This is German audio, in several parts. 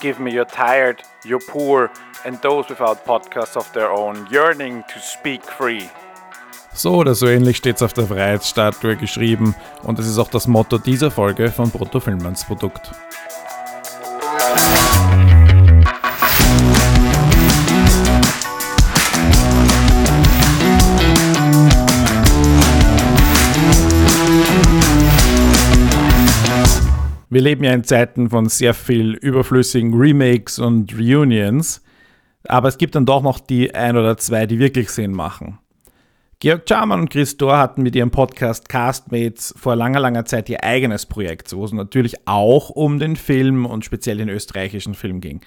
give me your tired, your poor, and those without podcasts of their own, yearning to speak free. So oder so ähnlich steht es auf der Freiheitsstatue geschrieben und es ist auch das Motto dieser Folge von Brutto Produkt. Wir leben ja in Zeiten von sehr viel überflüssigen Remakes und Reunions, aber es gibt dann doch noch die ein oder zwei, die wirklich Sinn machen. Georg Charman und Chris Dor hatten mit ihrem Podcast Castmates vor langer, langer Zeit ihr eigenes Projekt, wo es natürlich auch um den Film und speziell den österreichischen Film ging.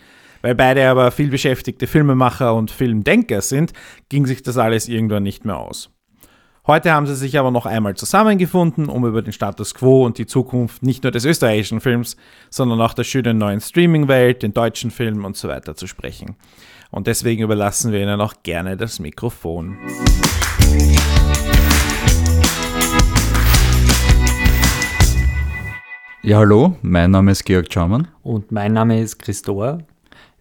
Weil beide aber viel beschäftigte Filmemacher und Filmdenker sind, ging sich das alles irgendwann nicht mehr aus. Heute haben sie sich aber noch einmal zusammengefunden, um über den Status quo und die Zukunft nicht nur des österreichischen Films, sondern auch der schönen neuen Streaming-Welt, den deutschen Film und so weiter zu sprechen. Und deswegen überlassen wir ihnen auch gerne das Mikrofon. Ja, hallo, mein Name ist Georg Schaumann. Und mein Name ist Christor.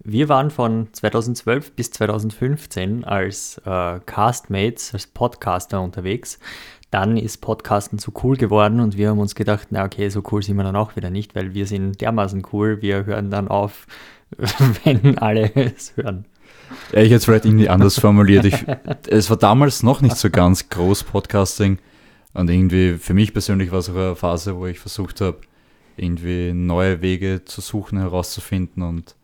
Wir waren von 2012 bis 2015 als äh, Castmates, als Podcaster unterwegs. Dann ist Podcasten zu cool geworden und wir haben uns gedacht, na okay, so cool sind wir dann auch wieder nicht, weil wir sind dermaßen cool, wir hören dann auf, wenn alle es hören. Ja, ich hätte es vielleicht irgendwie anders formuliert. Ich, es war damals noch nicht so ganz groß Podcasting und irgendwie für mich persönlich war es auch eine Phase, wo ich versucht habe, irgendwie neue Wege zu suchen, herauszufinden und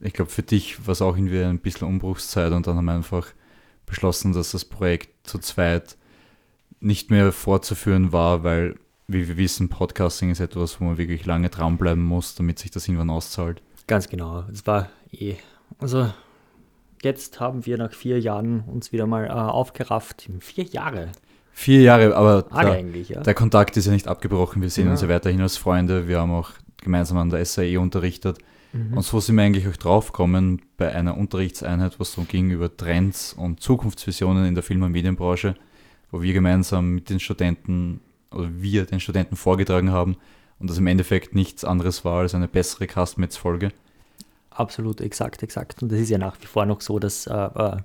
ich glaube, für dich war es auch irgendwie ein bisschen Umbruchszeit und dann haben wir einfach beschlossen, dass das Projekt zu zweit nicht mehr fortzuführen war, weil, wie wir wissen, Podcasting ist etwas, wo man wirklich lange dranbleiben muss, damit sich das irgendwann auszahlt. Ganz genau. Es war eh. Also, jetzt haben wir nach vier Jahren uns wieder mal äh, aufgerafft. Vier Jahre. Vier Jahre, aber der, ja. der, Kontakt ist ja nicht abgebrochen. Wir sehen ja. uns ja weiterhin als Freunde. Wir haben auch gemeinsam an der SAE unterrichtet. Mhm. Und so sind wir eigentlich auch draufgekommen bei einer Unterrichtseinheit, was darum ging über Trends und Zukunftsvisionen in der Film- und Medienbranche, wo wir gemeinsam mit den Studenten oder wir den Studenten vorgetragen haben und das im Endeffekt nichts anderes war als eine bessere Castmates-Folge. Absolut, exakt, exakt. Und das ist ja nach wie vor noch so, dass äh, äh,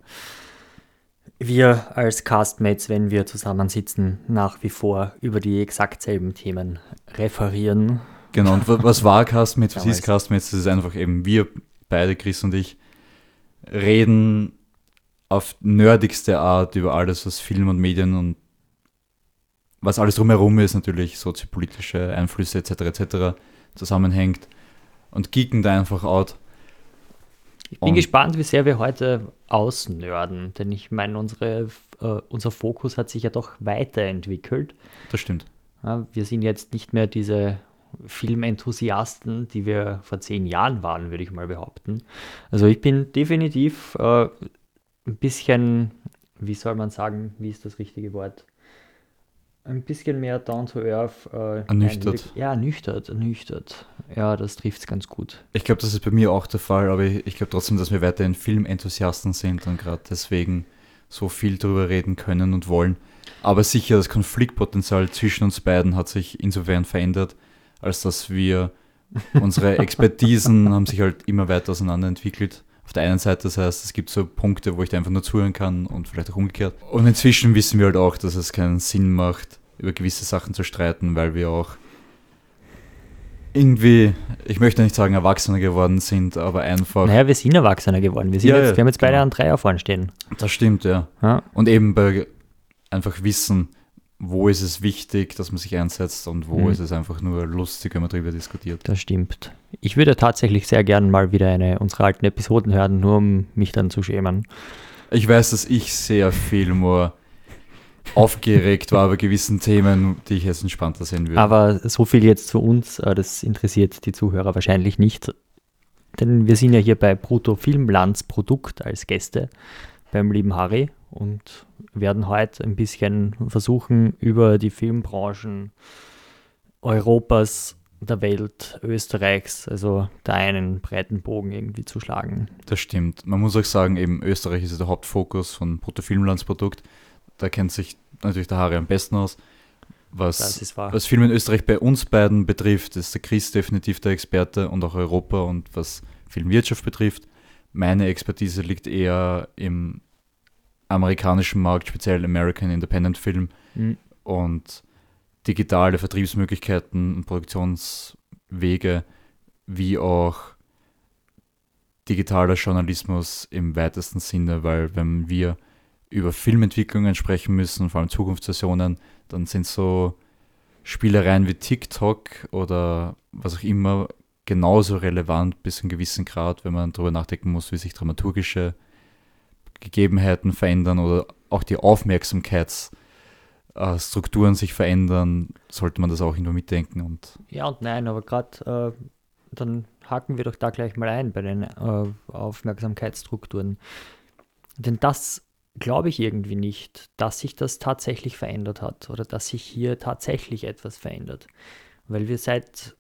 wir als Castmates, wenn wir zusammensitzen, nach wie vor über die exakt selben Themen referieren Genau, und was war Castmates, was ist Castmates? Das ist einfach eben wir beide, Chris und ich, reden auf nerdigste Art über alles, was Film und Medien und was alles drumherum ist, natürlich soziopolitische Einflüsse etc. etc. zusammenhängt und geeken da einfach out. Ich bin und gespannt, wie sehr wir heute ausnörden, denn ich meine, unsere, äh, unser Fokus hat sich ja doch weiterentwickelt. Das stimmt. Ja, wir sind jetzt nicht mehr diese Filmenthusiasten, die wir vor zehn Jahren waren, würde ich mal behaupten. Also ich bin definitiv äh, ein bisschen, wie soll man sagen, wie ist das richtige Wort? Ein bisschen mehr down to earth. Äh, ernüchtert. Nein, ja, ernüchtert, ernüchtert. Ja, das trifft es ganz gut. Ich glaube, das ist bei mir auch der Fall, aber ich, ich glaube trotzdem, dass wir weiterhin Filmenthusiasten sind und gerade deswegen so viel darüber reden können und wollen. Aber sicher, das Konfliktpotenzial zwischen uns beiden hat sich insofern verändert, als dass wir unsere Expertisen haben sich halt immer weiter auseinanderentwickelt. Auf der einen Seite, das heißt, es gibt so Punkte, wo ich da einfach nur zuhören kann und vielleicht auch umgekehrt. Und inzwischen wissen wir halt auch, dass es keinen Sinn macht, über gewisse Sachen zu streiten, weil wir auch irgendwie, ich möchte nicht sagen Erwachsener geworden sind, aber einfach. Naja, wir sind Erwachsener geworden. Wir, sind ja, jetzt, wir haben jetzt beide genau. an Dreier vorne stehen. Das stimmt, ja. ja. Und eben bei einfach Wissen, wo ist es wichtig, dass man sich einsetzt und wo mhm. ist es einfach nur lustig, wenn man darüber diskutiert. Das stimmt. Ich würde tatsächlich sehr gern mal wieder eine unserer alten Episoden hören, nur um mich dann zu schämen. Ich weiß, dass ich sehr viel mehr aufgeregt war bei gewissen Themen, die ich jetzt entspannter sehen würde. Aber so viel jetzt zu uns, äh, das interessiert die Zuhörer wahrscheinlich nicht. Denn wir sind ja hier bei Brutto Filmlands Produkt als Gäste beim lieben Harry und werden heute ein bisschen versuchen, über die Filmbranchen Europas, der Welt, Österreichs, also da einen breiten Bogen irgendwie zu schlagen. Das stimmt. Man muss auch sagen, eben Österreich ist der Hauptfokus von Brutto Filmlandsprodukt. Da kennt sich natürlich der Harry am besten aus. Was, was Film in Österreich bei uns beiden betrifft, ist der Chris definitiv der Experte und auch Europa und was Filmwirtschaft betrifft. Meine Expertise liegt eher im amerikanischen Markt, speziell American Independent Film Mhm. und digitale Vertriebsmöglichkeiten und Produktionswege, wie auch digitaler Journalismus im weitesten Sinne, weil wenn wir über Filmentwicklungen sprechen müssen, vor allem Zukunftsversionen, dann sind so Spielereien wie TikTok oder was auch immer genauso relevant bis zu einem gewissen Grad, wenn man darüber nachdenken muss, wie sich dramaturgische Gegebenheiten verändern oder auch die Aufmerksamkeitsstrukturen sich verändern, sollte man das auch irgendwo mitdenken. Und Ja und nein, aber gerade äh, dann haken wir doch da gleich mal ein bei den äh, Aufmerksamkeitsstrukturen. Denn das glaube ich irgendwie nicht, dass sich das tatsächlich verändert hat oder dass sich hier tatsächlich etwas verändert. Weil wir seit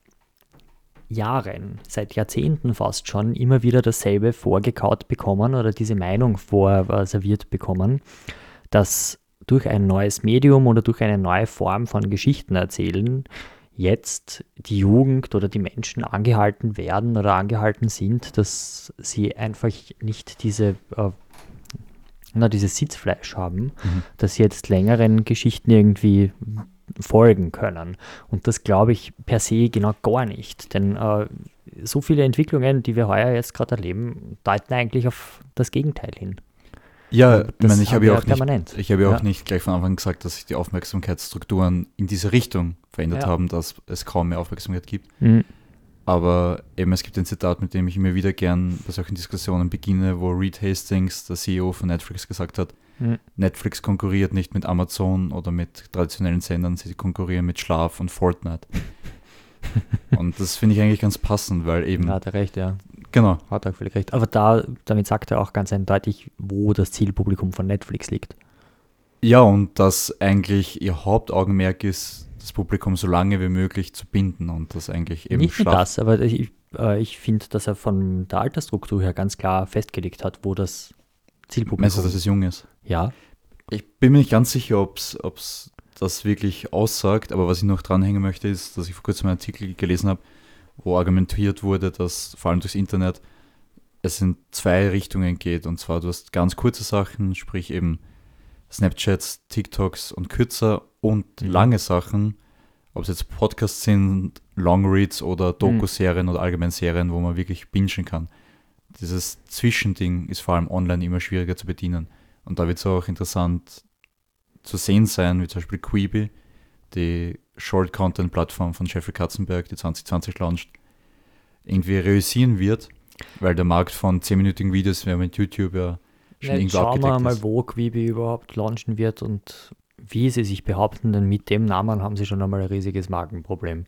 Jahren, seit Jahrzehnten fast schon immer wieder dasselbe vorgekaut bekommen oder diese Meinung vorserviert bekommen, dass durch ein neues Medium oder durch eine neue Form von Geschichten erzählen jetzt die Jugend oder die Menschen angehalten werden oder angehalten sind, dass sie einfach nicht diese, äh, na, dieses Sitzfleisch haben, Mhm. dass sie jetzt längeren Geschichten irgendwie folgen können. Und das glaube ich per se genau gar nicht. Denn äh, so viele Entwicklungen, die wir heuer jetzt gerade erleben, deuten eigentlich auf das Gegenteil hin. ja, ich meine, ich habe ja auch nicht, ich habe ja auch Ja. nicht gleich von Anfang gesagt, dass sich die Aufmerksamkeitsstrukturen in diese Richtung verändert Ja. haben, dass es kaum mehr Aufmerksamkeit gibt. Mhm. Aber eben, es gibt ein Zitat, mit dem ich immer wieder gern bei solchen Diskussionen beginne, wo Reed Hastings, der CEO von Netflix, gesagt hat, Mhm. Netflix konkurriert nicht mit Amazon oder mit traditionellen Sendern, sie konkurrieren mit Schlaf und Fortnite. und das finde ich eigentlich ganz passend, weil eben, Da hat er recht, ja. genau, Hat er völlig recht. Aber da, damit sagt er auch ganz eindeutig, wo das Zielpublikum von Netflix liegt. ja, und dass eigentlich ihr Hauptaugenmerk ist, das Publikum so lange wie möglich zu binden und das eigentlich eben Nicht nur das, aber ich, äh, ich finde, dass er von der Altersstruktur her ganz klar festgelegt hat, wo das Zielpublikum Meinst du, dass es jung ist? Ja, Ich bin mir nicht ganz sicher, ob es das wirklich aussagt, aber was ich noch dranhängen möchte, ist, dass ich vor kurzem einen Artikel gelesen habe, wo argumentiert wurde, dass vor allem durchs Internet es in zwei Richtungen geht. Und zwar, du hast ganz kurze Sachen, sprich eben Snapchats, TikToks und kürzer und Mhm. lange Sachen, ob es jetzt Podcasts sind, Longreads oder Doku-Serien oder allgemein Serien, wo man wirklich bingen kann. Dieses Zwischending ist vor allem online immer schwieriger zu bedienen. Und da wird es auch interessant zu sehen sein, wie zum Beispiel Quibi, die Short-Content-Plattform von Jeffrey Katzenberg, die 2020 launcht, irgendwie realisieren wird, weil der Markt von 10-minütigen Videos, wir haben mit YouTube ja schon Ja, irgendwo schauen wir mal, ist. wo Quibi überhaupt launchen wird und wie sie sich behaupten, denn mit dem Namen haben sie schon einmal ein riesiges Markenproblem.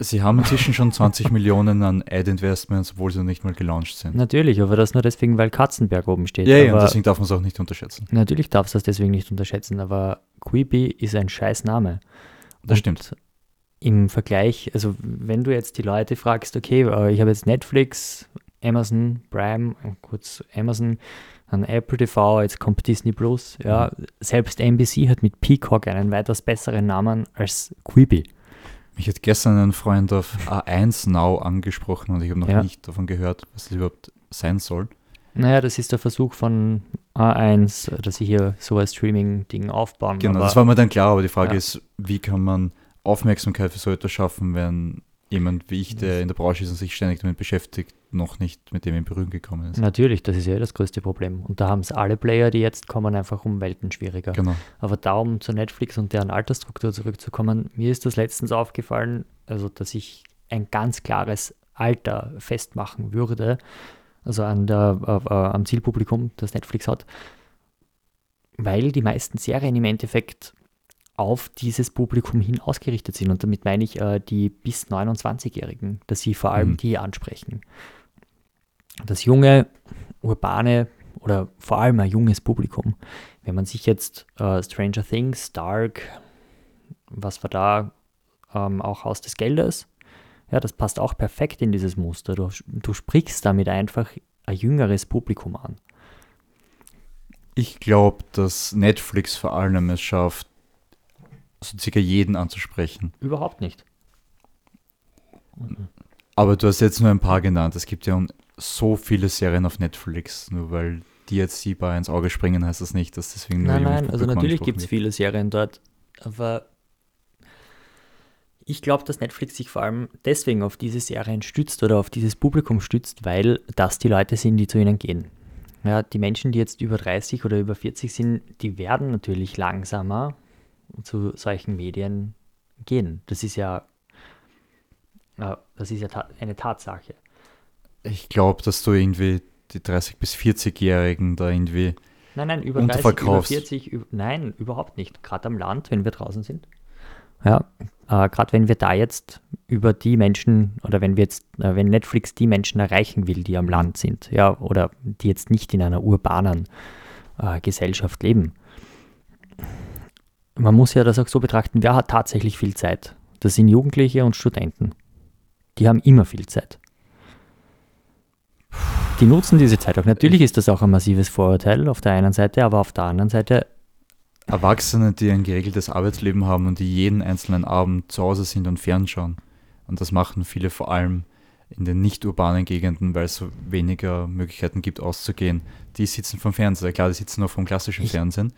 Sie haben inzwischen schon 20 Millionen an Ad-Investments, obwohl sie noch nicht mal gelauncht sind. Natürlich, aber das nur deswegen, weil Katzenberg oben steht. ja, ja, und deswegen darf man es auch nicht unterschätzen. natürlich darfst du das deswegen nicht unterschätzen, aber Quibi ist ein scheiß Name. Das Und stimmt. Im Vergleich, also wenn du jetzt die Leute fragst, okay, äh, ich habe jetzt Netflix, Amazon, Prime, äh, kurz Amazon, dann Apple TV, jetzt kommt Disney Plus, ja, selbst NBC hat mit Peacock einen weitaus besseren Namen als Quibi. Mich hat gestern ein Freund auf A1 Now angesprochen und ich habe noch Ja. nicht davon gehört, was das überhaupt sein soll. Naja, das ist der Versuch von A1, dass sie hier so ein Streaming-Ding aufbauen. Genau, das war mir dann klar, aber die Frage Ja. ist, wie kann man Aufmerksamkeit für so etwas schaffen, wenn jemand wie ich, der in der Branche ist und sich ständig damit beschäftigt, noch nicht mit dem in Berührung gekommen ist. Natürlich, das ist ja das größte Problem. Und da haben es alle Player, die jetzt kommen, einfach um Welten schwieriger. Genau. Aber darum zu Netflix und deren Altersstruktur zurückzukommen, mir ist das letztens aufgefallen, also dass ich ein ganz klares Alter festmachen würde, also an der, äh, äh, am Zielpublikum, das Netflix hat, weil die meisten Serien im Endeffekt auf dieses Publikum hin ausgerichtet sind. Und damit meine ich äh, die bis 29-Jährigen, dass sie vor allem Mhm. die ansprechen. Das junge, urbane oder vor allem ein junges Publikum. Wenn man sich jetzt äh, Stranger Things, Dark, was war da, ähm, auch Haus des Geldes, ja, das passt auch perfekt in dieses Muster. Du, du sprichst damit einfach ein jüngeres Publikum an. Ich glaube, dass Netflix vor allem es schafft, so circa jeden anzusprechen. Überhaupt nicht. Aber du hast jetzt nur ein paar genannt. Es gibt ja so viele Serien auf Netflix, nur weil die jetzt siehbar ins Auge springen, heißt das nicht, dass deswegen nur Nein, nein, also natürlich gibt es viele Serien dort, aber ich glaube, dass Netflix sich vor allem deswegen auf diese Serien stützt oder auf dieses Publikum stützt, weil das die Leute sind, die zu ihnen gehen. Ja, die Menschen, die jetzt über 30 oder über 40 sind, die werden natürlich langsamer zu solchen Medien gehen. Das ist ja, äh, das ist ja ta eine Tatsache. Ich glaube, dass du irgendwie die 30- bis 40-Jährigen da irgendwie Nein, nein, über 30, über Unterverkaufst. 40, über, nein, überhaupt nicht. Gerade am Land, wenn wir draußen sind. Ja, äh, gerade wenn wir da jetzt über die Menschen oder wenn wir jetzt, äh, wenn Netflix die Menschen erreichen will, die am Land sind, ja, oder die jetzt nicht in einer urbanen äh, Gesellschaft leben. Man muss ja das auch so betrachten, wer hat tatsächlich viel Zeit? Das sind Jugendliche und Studenten. Die haben immer viel Zeit. Die nutzen diese Zeit auch. Natürlich ist das auch ein massives Vorurteil auf der einen Seite, aber auf der anderen Seite, Erwachsene, die ein geregeltes Arbeitsleben haben und die jeden einzelnen Abend zu Hause sind und fernschauen. Und das machen viele vor allem in den nicht urbanen Gegenden, weil es so weniger Möglichkeiten gibt, auszugehen. Die sitzen vom Fernseher. Klar, die sitzen nur vom klassischen Ich- Fernsehen,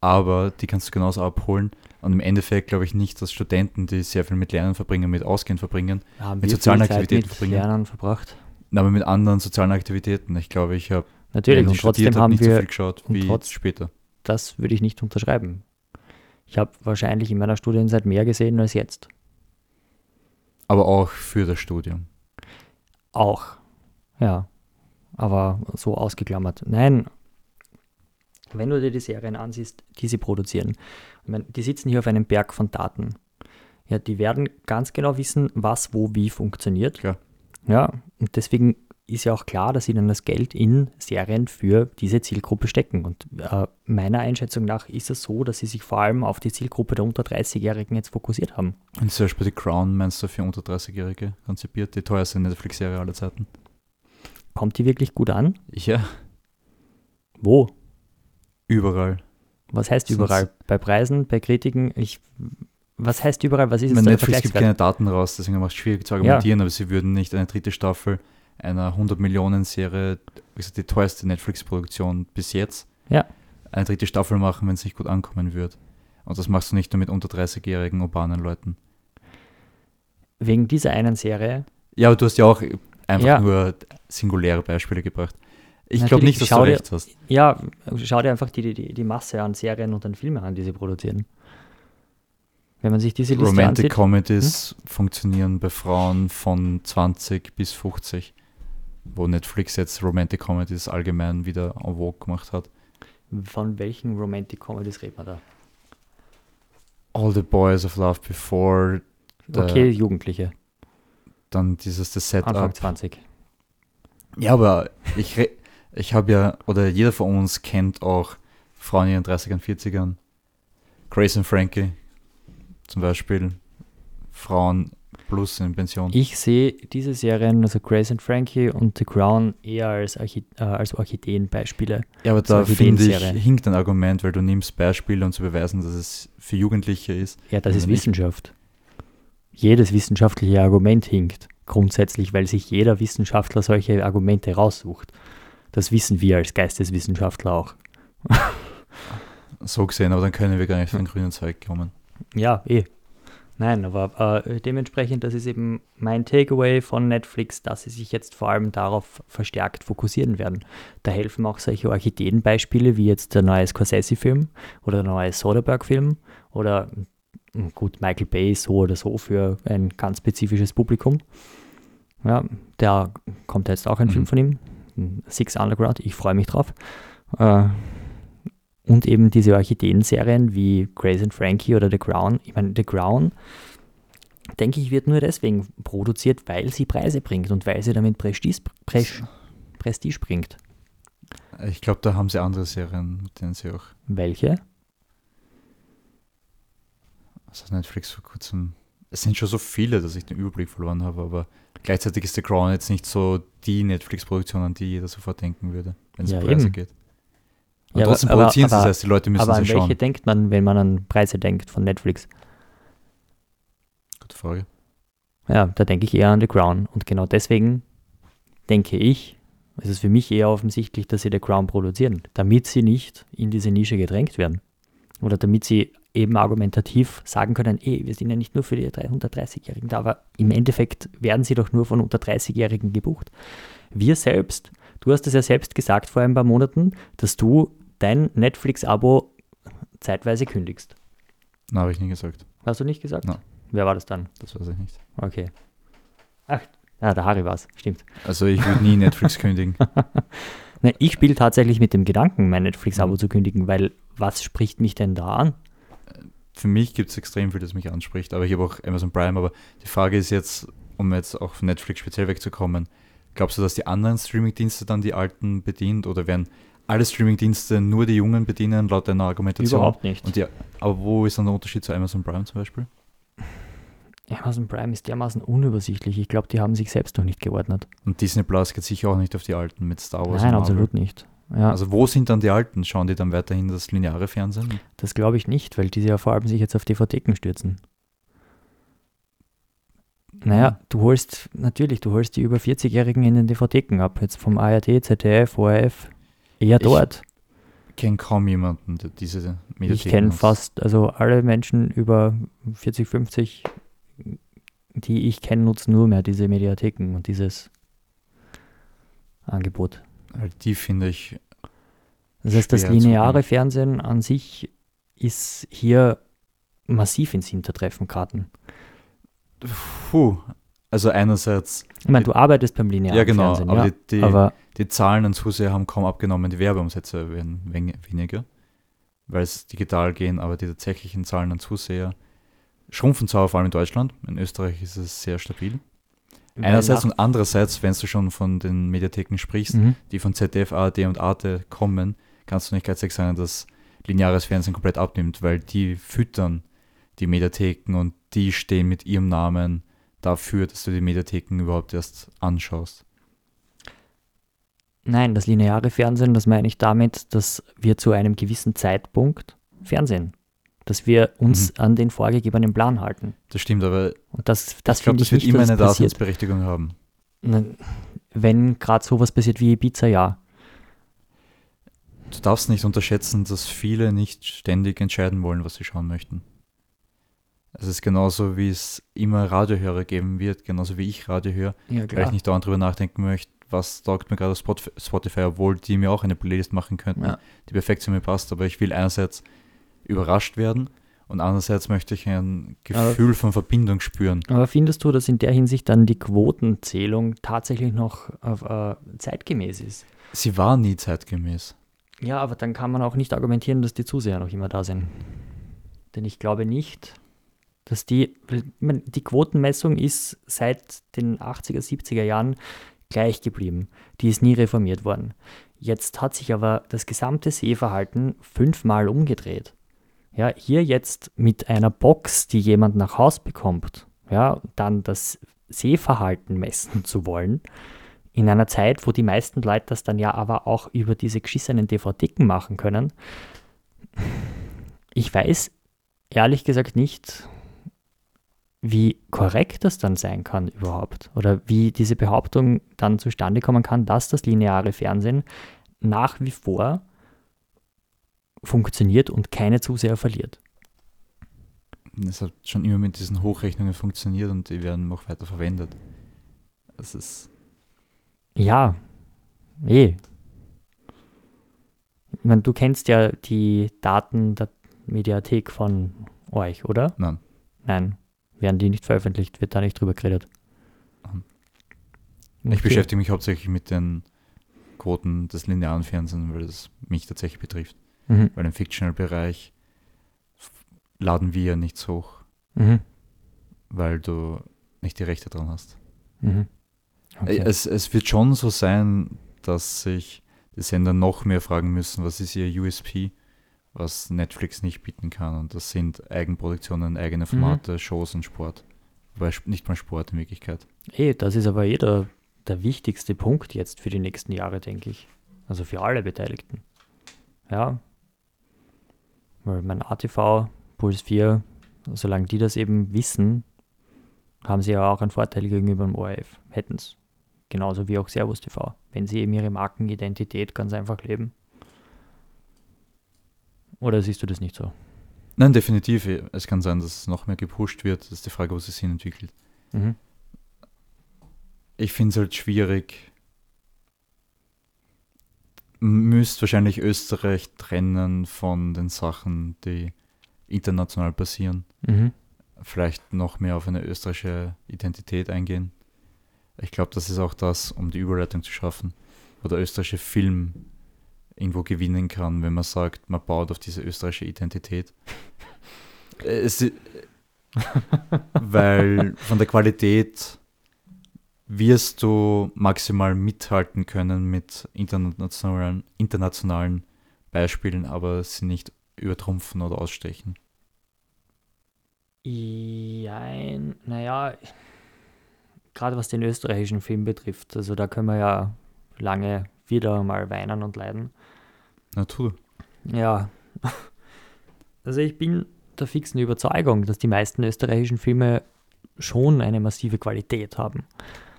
aber die kannst du genauso abholen. Und im Endeffekt glaube ich nicht, dass Studenten, die sehr viel mit Lernen verbringen, mit Ausgehen verbringen, haben Mit wir sozialen Aktivitäten mit verbringen. Lernen verbracht. aber mit anderen sozialen Aktivitäten. Ich glaube, ich habe Natürlich, und trotzdem habe, haben nicht so wir, viel geschaut wie trotz- später. das würde ich nicht unterschreiben. Ich habe wahrscheinlich in meiner Studienzeit mehr gesehen als jetzt. Aber auch für das Studium. Auch, ja, aber so ausgeklammert. Nein, wenn du dir die Serien ansiehst, die sie produzieren, meine, die sitzen hier auf einem Berg von Daten. Ja, die werden ganz genau wissen, was wo wie funktioniert. Klar. Ja, und deswegen ist ja auch klar, dass sie dann das Geld in Serien für diese Zielgruppe stecken. Und äh, meiner Einschätzung nach ist es so, dass sie sich vor allem auf die Zielgruppe der unter 30-Jährigen jetzt fokussiert haben. Und zum Beispiel The Crown meinst du für unter 30-Jährige konzipiert, die teuerste Netflix-Serie aller Zeiten? Kommt die wirklich gut an? Ja, Wo? Überall. Was heißt Sonst- überall? Bei Preisen, bei Kritiken? Ich, was heißt überall? Was ist es da Netflix gibt keine Daten raus, deswegen macht es schwierig zu argumentieren, aber sie würden nicht eine dritte Staffel einer 100-Millionen-Serie, wie gesagt, die teuerste Netflix-Produktion bis jetzt, Ja. eine dritte Staffel machen, wenn es nicht gut ankommen wird. Und das machst du nicht nur mit unter 30-jährigen urbanen Leuten. Wegen dieser einen Serie. Ja, aber du hast ja auch einfach Ja. nur singuläre Beispiele gebracht. Ich glaube nicht, dass du dir- recht hast. Ja, schau dir einfach die, die, die Masse an Serien und an Filmen an, die sie produzieren. Wenn man sich diese Liste Romantic ansieht. Comedies funktionieren bei Frauen von 20 bis 50, wo Netflix jetzt Romantic Comedies allgemein wieder en vogue gemacht hat. Von welchen Romantic Comedies redet man da? All the Boys of Love Before, Okay, Jugendliche, dann dieses The Anfang Setup. 20. Ja, aber ich, re- ich habe ja, oder jeder von uns kennt auch Frauen in ihren 30ern, 40ern. Grace und Frankie zum Beispiel. Frauen plus in Pension. Ich sehe diese Serien, also Grace and Frankie und The Crown, eher als, Archi äh, als Orchideenbeispiele. Ja, aber da finde ich, hinkt ein Argument, weil du nimmst Beispiele, um zu beweisen, dass es für Jugendliche ist. Ja, das Oder ist nicht? Wissenschaft. Jedes wissenschaftliche Argument hinkt. Grundsätzlich, weil sich jeder Wissenschaftler solche Argumente raussucht. Das wissen wir als Geisteswissenschaftler auch. So gesehen, aber dann können wir gar nicht von den grünen Zeug kommen. Ja, eh. Nein, aber äh, dementsprechend, das ist eben mein Takeaway von Netflix, dass sie sich jetzt vor allem darauf verstärkt fokussieren werden. Da helfen auch solche Orchideenbeispiele wie jetzt der neue Scorsese-Film oder der neue Soderbergh-Film oder mm, gut, Michael Bay so oder so für ein ganz spezifisches Publikum. Ja, da kommt jetzt auch ein Mhm. Film von ihm, Six Underground, ich freue mich drauf. Äh, und eben diese Orchideen-Serien wie Grace and Frankie oder The Crown. Ich meine, The Crown, denke ich, wird nur deswegen produziert, weil sie Preise bringt und weil sie damit Prestige, Pres- Prestige bringt. Ich glaube, da haben sie andere Serien, mit denen sie auch, Welche? also Netflix vor kurzem, es sind schon so viele, dass ich den Überblick verloren habe, aber gleichzeitig ist The Crown jetzt nicht so die Netflix-Produktion, an die jeder sofort denken würde, wenn es Ja, um Preise eben. geht. Und Ja, aber- trotzdem aber- produzieren sie aber- das heißt, die Leute müssen Aber an sie welche schauen. denkt man, wenn man an Preise denkt von Netflix? Gute Frage. Ja, da denke ich eher an The Crown. Und genau deswegen denke ich, es ist für mich eher offensichtlich, dass sie The Crown produzieren, damit sie nicht in diese Nische gedrängt werden. Oder damit sie eben argumentativ sagen können, ey, wir sind ja nicht nur für die 130-Jährigen da, aber im Endeffekt werden sie doch nur von unter 30-Jährigen gebucht. Wir selbst, du hast es ja selbst gesagt vor ein paar Monaten, dass du dein Netflix-Abo zeitweise kündigst. Na, habe ich nie gesagt. Hast du nicht gesagt? Nein. Wer war das dann? Das weiß ich nicht. Okay. Ach, ah, der Harry war es, stimmt. Also ich würde nie Netflix kündigen. Ne, ich spiele tatsächlich mit dem Gedanken, mein Netflix-Abo Mhm. zu kündigen, weil was spricht mich denn da an? Für mich gibt es extrem viel, das mich anspricht, aber ich habe auch Amazon Prime. Aber die Frage ist jetzt, um jetzt auch von Netflix speziell wegzukommen, glaubst du, dass die anderen Streamingdienste dann die alten bedient oder werden alle Streamingdienste nur die Jungen bedienen, laut deiner Argumentation? Überhaupt nicht. Und die, aber wo ist dann der Unterschied zu Amazon Prime zum Beispiel? Amazon Prime ist dermaßen unübersichtlich. Ich glaube, die haben sich selbst noch nicht geordnet. Und Disney Plus geht sicher auch nicht auf die alten mit Star Wars. Nein, absolut nicht. Ja, Also wo sind dann die alten? Schauen die dann weiterhin das lineare Fernsehen? das glaube ich nicht, weil diese ja vor allem sich jetzt auf DVDken stürzen. Naja, du holst, natürlich, du holst die über 40-Jährigen in den DVDken ab. Jetzt vom ARD, ZDF, ORF. Eher Ich dort. Ich kenne kaum jemanden, der diese Ich Mediatheken kenne nutzt. fast, also alle Menschen über 40, 50, die ich kenne, nutzen nur mehr diese Mediatheken und dieses Angebot. Die finde ich, Das heißt, das lineare. Fernsehen an sich ist hier massiv ins Hintertreffen geraten. puh, also einerseits, Ich meine, du arbeitest beim linearen ja genau, Fernsehen, aber ja, die, die, aber die Zahlen an Zuseher haben kaum abgenommen, die Werbeumsätze werden wen- weniger, weil es digital gehen, aber die tatsächlichen Zahlen an Zuseher schrumpfen zwar vor allem in Deutschland, in Österreich ist es sehr stabil. Einerseits und andererseits, wenn du schon von den Mediatheken sprichst, mhm. die von ZDF, ARD und Arte kommen, kannst du nicht gleichzeitig sagen, dass lineares Fernsehen komplett abnimmt, weil die füttern die Mediatheken und die stehen mit ihrem Namen dafür, dass du die Mediatheken überhaupt erst anschaust. Nein, das lineare Fernsehen, das meine ich damit, dass wir zu einem gewissen Zeitpunkt Fernsehen, dass wir uns Mhm. an den vorgegebenen Plan halten. Das stimmt, aber Und das, das ich glaube, das ich wird nicht, immer eine. Daseinsberechtigung haben. Wenn gerade sowas passiert wie Ibiza, ja. Du darfst nicht unterschätzen, dass viele nicht ständig entscheiden wollen, was sie schauen möchten. Es ist genauso, wie es immer Radiohörer geben wird, genauso wie ich Radio höre, Ja, weil ich nicht dauernd drüber nachdenken möchte, was taugt mir gerade auf Spot- Spotify, obwohl die mir auch eine Playlist machen könnten, Ja. die perfekt zu mir passt. Aber ich will einerseits überrascht werden und andererseits möchte ich ein Gefühl von Verbindung spüren. Aber findest du, dass in der Hinsicht dann die Quotenzählung tatsächlich noch äh, zeitgemäß ist? Sie war nie zeitgemäß. Ja, aber dann kann man auch nicht argumentieren, dass die Zuseher noch immer da sind. Denn ich glaube nicht, dass die, die Quotenmessung ist seit den 80er, 70er Jahren gleich geblieben. Die ist nie reformiert worden. Jetzt hat sich aber das gesamte Sehverhalten fünfmal umgedreht. Ja, hier jetzt mit einer Box, die jemand nach Haus bekommt, ja, dann das Sehverhalten messen zu wollen, in einer Zeit, wo die meisten Leute das dann ja aber auch über diese geschissenen DVDken machen können. Ich weiß ehrlich gesagt nicht, wie korrekt das dann sein kann überhaupt. Oder wie diese Behauptung dann zustande kommen kann, dass das lineare Fernsehen nach wie vor funktioniert und keine Zuseher verliert. Es hat schon immer mit diesen Hochrechnungen funktioniert und die werden auch weiter verwendet. Es ist Ja, eh. Ich meine, du kennst ja die Daten der Mediathek von euch, oder? Nein. Nein, werden die nicht veröffentlicht, wird da nicht drüber geredet. Ich Okay. beschäftige mich hauptsächlich mit den Quoten des linearen Fernsehens, weil das mich tatsächlich betrifft. Mhm. Weil im Fictional-Bereich laden wir nichts hoch, Mhm. weil du nicht die Rechte dran hast. Mhm. Okay. Äh, Es, es wird schon so sein, dass sich die Sender noch mehr fragen müssen, was ist ihr USP, was Netflix nicht bieten kann. Und das sind Eigenproduktionen, eigene Formate, Shows und Sport. Wobei nicht mal Sport in Wirklichkeit. Eh, das ist aber eh der, der wichtigste Punkt jetzt für die nächsten Jahre, denke ich. Also für alle Beteiligten. Ja. Weil mein ATV, Puls 4, solange die das eben wissen, haben sie ja auch einen Vorteil gegenüber dem ORF. Hätten es. genauso wie auch Servus TV, wenn sie eben ihre Markenidentität ganz einfach leben. Oder siehst du das nicht so? Nein, definitiv. Es kann sein, dass es noch mehr gepusht wird. Das ist die Frage, wo es sich hin entwickelt. Mhm. Ich finde es halt schwierig. Müsst wahrscheinlich Österreich trennen von den Sachen, die international passieren. Mhm. Vielleicht noch mehr auf eine österreichische Identität eingehen. Ich glaube, das ist auch das, um die Überleitung zu schaffen, wo der österreichische Film irgendwo gewinnen kann, wenn man sagt, man baut auf diese österreichische Identität. Es, weil von der Qualität wirst du maximal mithalten können mit internationalen, internationalen Beispielen, aber sie nicht übertrumpfen oder ausstechen. Jein, naja, gerade was den österreichischen Film betrifft, also da können wir ja lange wieder mal weinen und leiden. Natur. Ja, also ich bin der fixen Überzeugung, dass die meisten österreichischen Filme schon eine massive Qualität haben.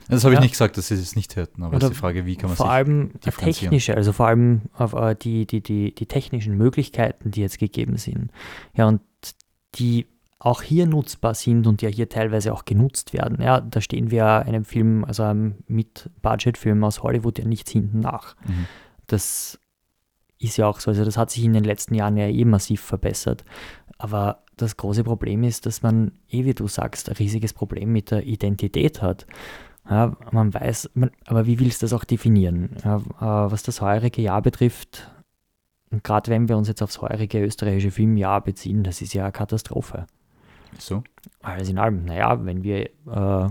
Das habe ich Ja. nicht gesagt, dass sie es nicht hätten, aber es Oder ist die Frage, wie kann man vor sich allem technische, also vor allem auf äh, die, die, die, die technischen Möglichkeiten, die jetzt gegeben sind. Ja, und die auch hier nutzbar sind und ja hier teilweise auch genutzt werden. Ja, da stehen wir einem Film, also einem Mit-Budget-Film aus Hollywood ja nichts hinten nach. Mhm. Das ist ja auch so, also das hat sich in den letzten Jahren ja eh massiv verbessert. Aber das große Problem ist, dass man, eh wie du sagst, ein riesiges Problem mit der Identität hat. Ja, man weiß, man, aber wie willst du das auch definieren? Ja, äh, was das heurige Jahr betrifft, gerade wenn wir uns jetzt aufs heurige österreichische Filmjahr beziehen, das ist ja eine Katastrophe. So. Alles in allem, naja, wenn wir äh,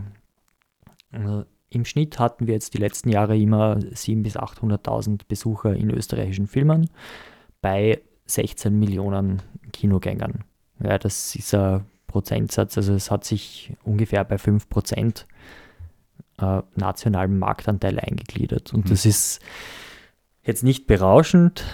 also im Schnitt hatten wir jetzt die letzten Jahre immer 700.000 bis 800.000 Besucher in österreichischen Filmen bei 16 Millionen Kinogängern. Ja, das ist ein Prozentsatz, also es hat sich ungefähr bei 5% äh, nationalen Marktanteil eingegliedert. Und Mhm. das ist jetzt nicht berauschend,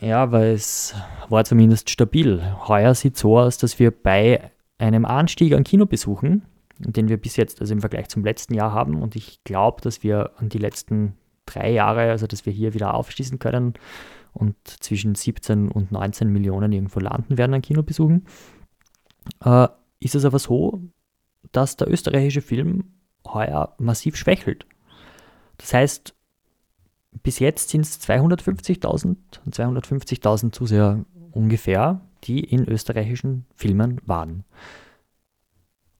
ja, weil es war zumindest stabil. Heuer sieht so aus, dass wir bei einem Anstieg an Kinobesuchen, den wir bis jetzt also im Vergleich zum letzten Jahr haben, und ich glaube, dass wir an die letzten drei Jahre, also dass wir hier wieder aufschließen können und zwischen 17 und 19 Millionen irgendwo landen werden an Kinobesuchen, äh, ist es aber so, dass der österreichische Film heuer massiv schwächelt. Das heißt, bis jetzt sind es 250.000 250.000 Zuseher ungefähr, die in österreichischen Filmen waren.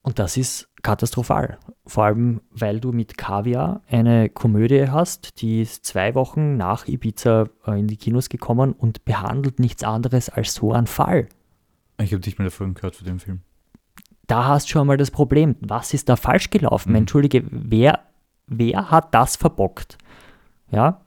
Und das ist katastrophal. Vor allem, weil du mit Kaviar eine Komödie hast, die ist zwei Wochen nach Ibiza äh, in die Kinos gekommen und behandelt nichts anderes als so einen Fall. Ich habe nicht mehr davon gehört von dem Film. Da hast du schon mal das Problem. Was ist da falsch gelaufen? Mhm. Entschuldige, wer, wer hat das verbockt? Ja,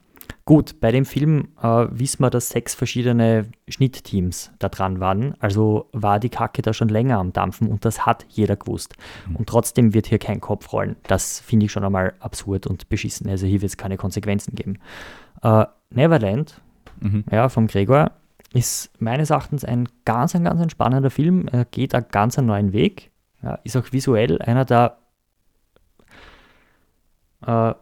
gut, bei dem Film äh, wissen wir, dass sechs verschiedene Schnittteams da dran waren. Also war die Kacke da schon länger am Dampfen und das hat jeder gewusst. Und trotzdem wird hier kein Kopf rollen. Das finde ich schon einmal absurd und beschissen. Also hier wird es keine Konsequenzen geben. Äh, Neverland Mhm. ja, vom Gregor, ist meines Erachtens ein ganz, ein ganz ein spannender Film. Er geht einen ganz einen neuen Weg. Ja, ist auch visuell einer der äh,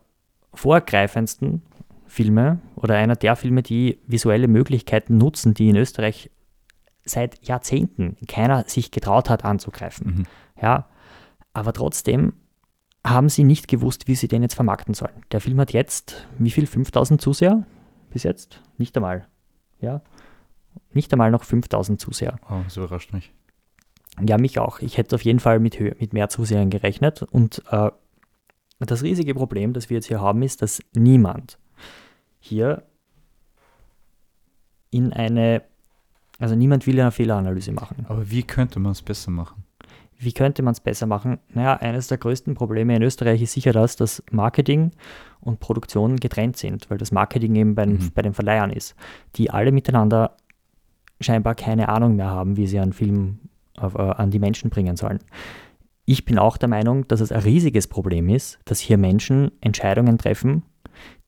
vorgreifendsten Filme oder einer der Filme, die visuelle Möglichkeiten nutzen, die in Österreich seit Jahrzehnten keiner sich getraut hat anzugreifen. Mhm. Ja, aber trotzdem haben sie nicht gewusst, wie sie den jetzt vermarkten sollen. Der Film hat jetzt, wie viel? 5000 Zuseher bis jetzt? Nicht einmal. Ja, nicht einmal noch 5000 Zuseher. Oh, das überrascht mich. Ja, mich auch. Ich hätte auf jeden Fall mit, mit mehr Zusehern gerechnet. Und äh, das riesige Problem, das wir jetzt hier haben, ist, dass niemand hier in eine, also niemand will eine Fehleranalyse machen. Aber wie könnte man es besser machen? Wie könnte man es besser machen? Naja, eines der größten Probleme in Österreich ist sicher das, dass Marketing und Produktion getrennt sind, weil das Marketing eben bei, Mhm. bei den Verleihern ist, die alle miteinander scheinbar keine Ahnung mehr haben, wie sie einen Film auf, äh, an die Menschen bringen sollen. Ich bin auch der Meinung, dass es ein riesiges Problem ist, dass hier Menschen Entscheidungen treffen,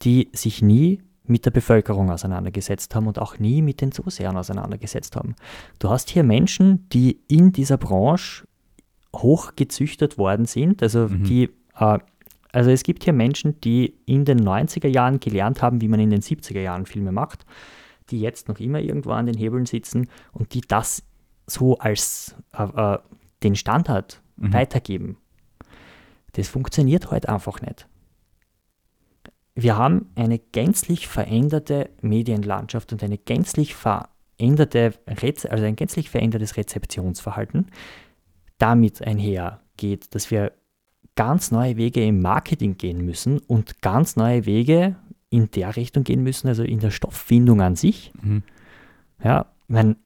die sich nie mit der Bevölkerung auseinandergesetzt haben und auch nie mit den Zusehern auseinandergesetzt haben. Du hast hier Menschen, die in dieser Branche hochgezüchtet worden sind, also Mhm. die äh, Also es gibt hier Menschen, die in den 90er Jahren gelernt haben, wie man in den 70er Jahren Filme macht, die jetzt noch immer irgendwo an den Hebeln sitzen und die das so als äh, äh, den Standard Mhm. weitergeben. Das funktioniert heute einfach nicht. Wir haben eine gänzlich veränderte Medienlandschaft und eine gänzlich veränderte, Reze also ein gänzlich verändertes Rezeptionsverhalten. Damit einher geht, dass wir ganz neue Wege im Marketing gehen müssen und ganz neue Wege in der Richtung gehen müssen, also in der Stofffindung an sich. Mhm. Ja, mein,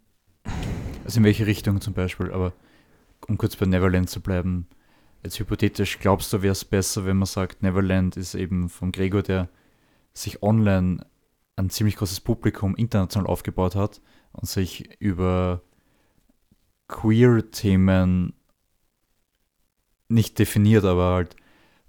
Also in welche Richtung zum Beispiel, aber um kurz bei Neverland zu bleiben, jetzt hypothetisch, glaubst du, wäre es besser, wenn man sagt, Neverland ist eben von Gregor, der sich online ein ziemlich großes Publikum international aufgebaut hat und sich über Queer-Themen nicht definiert, aber halt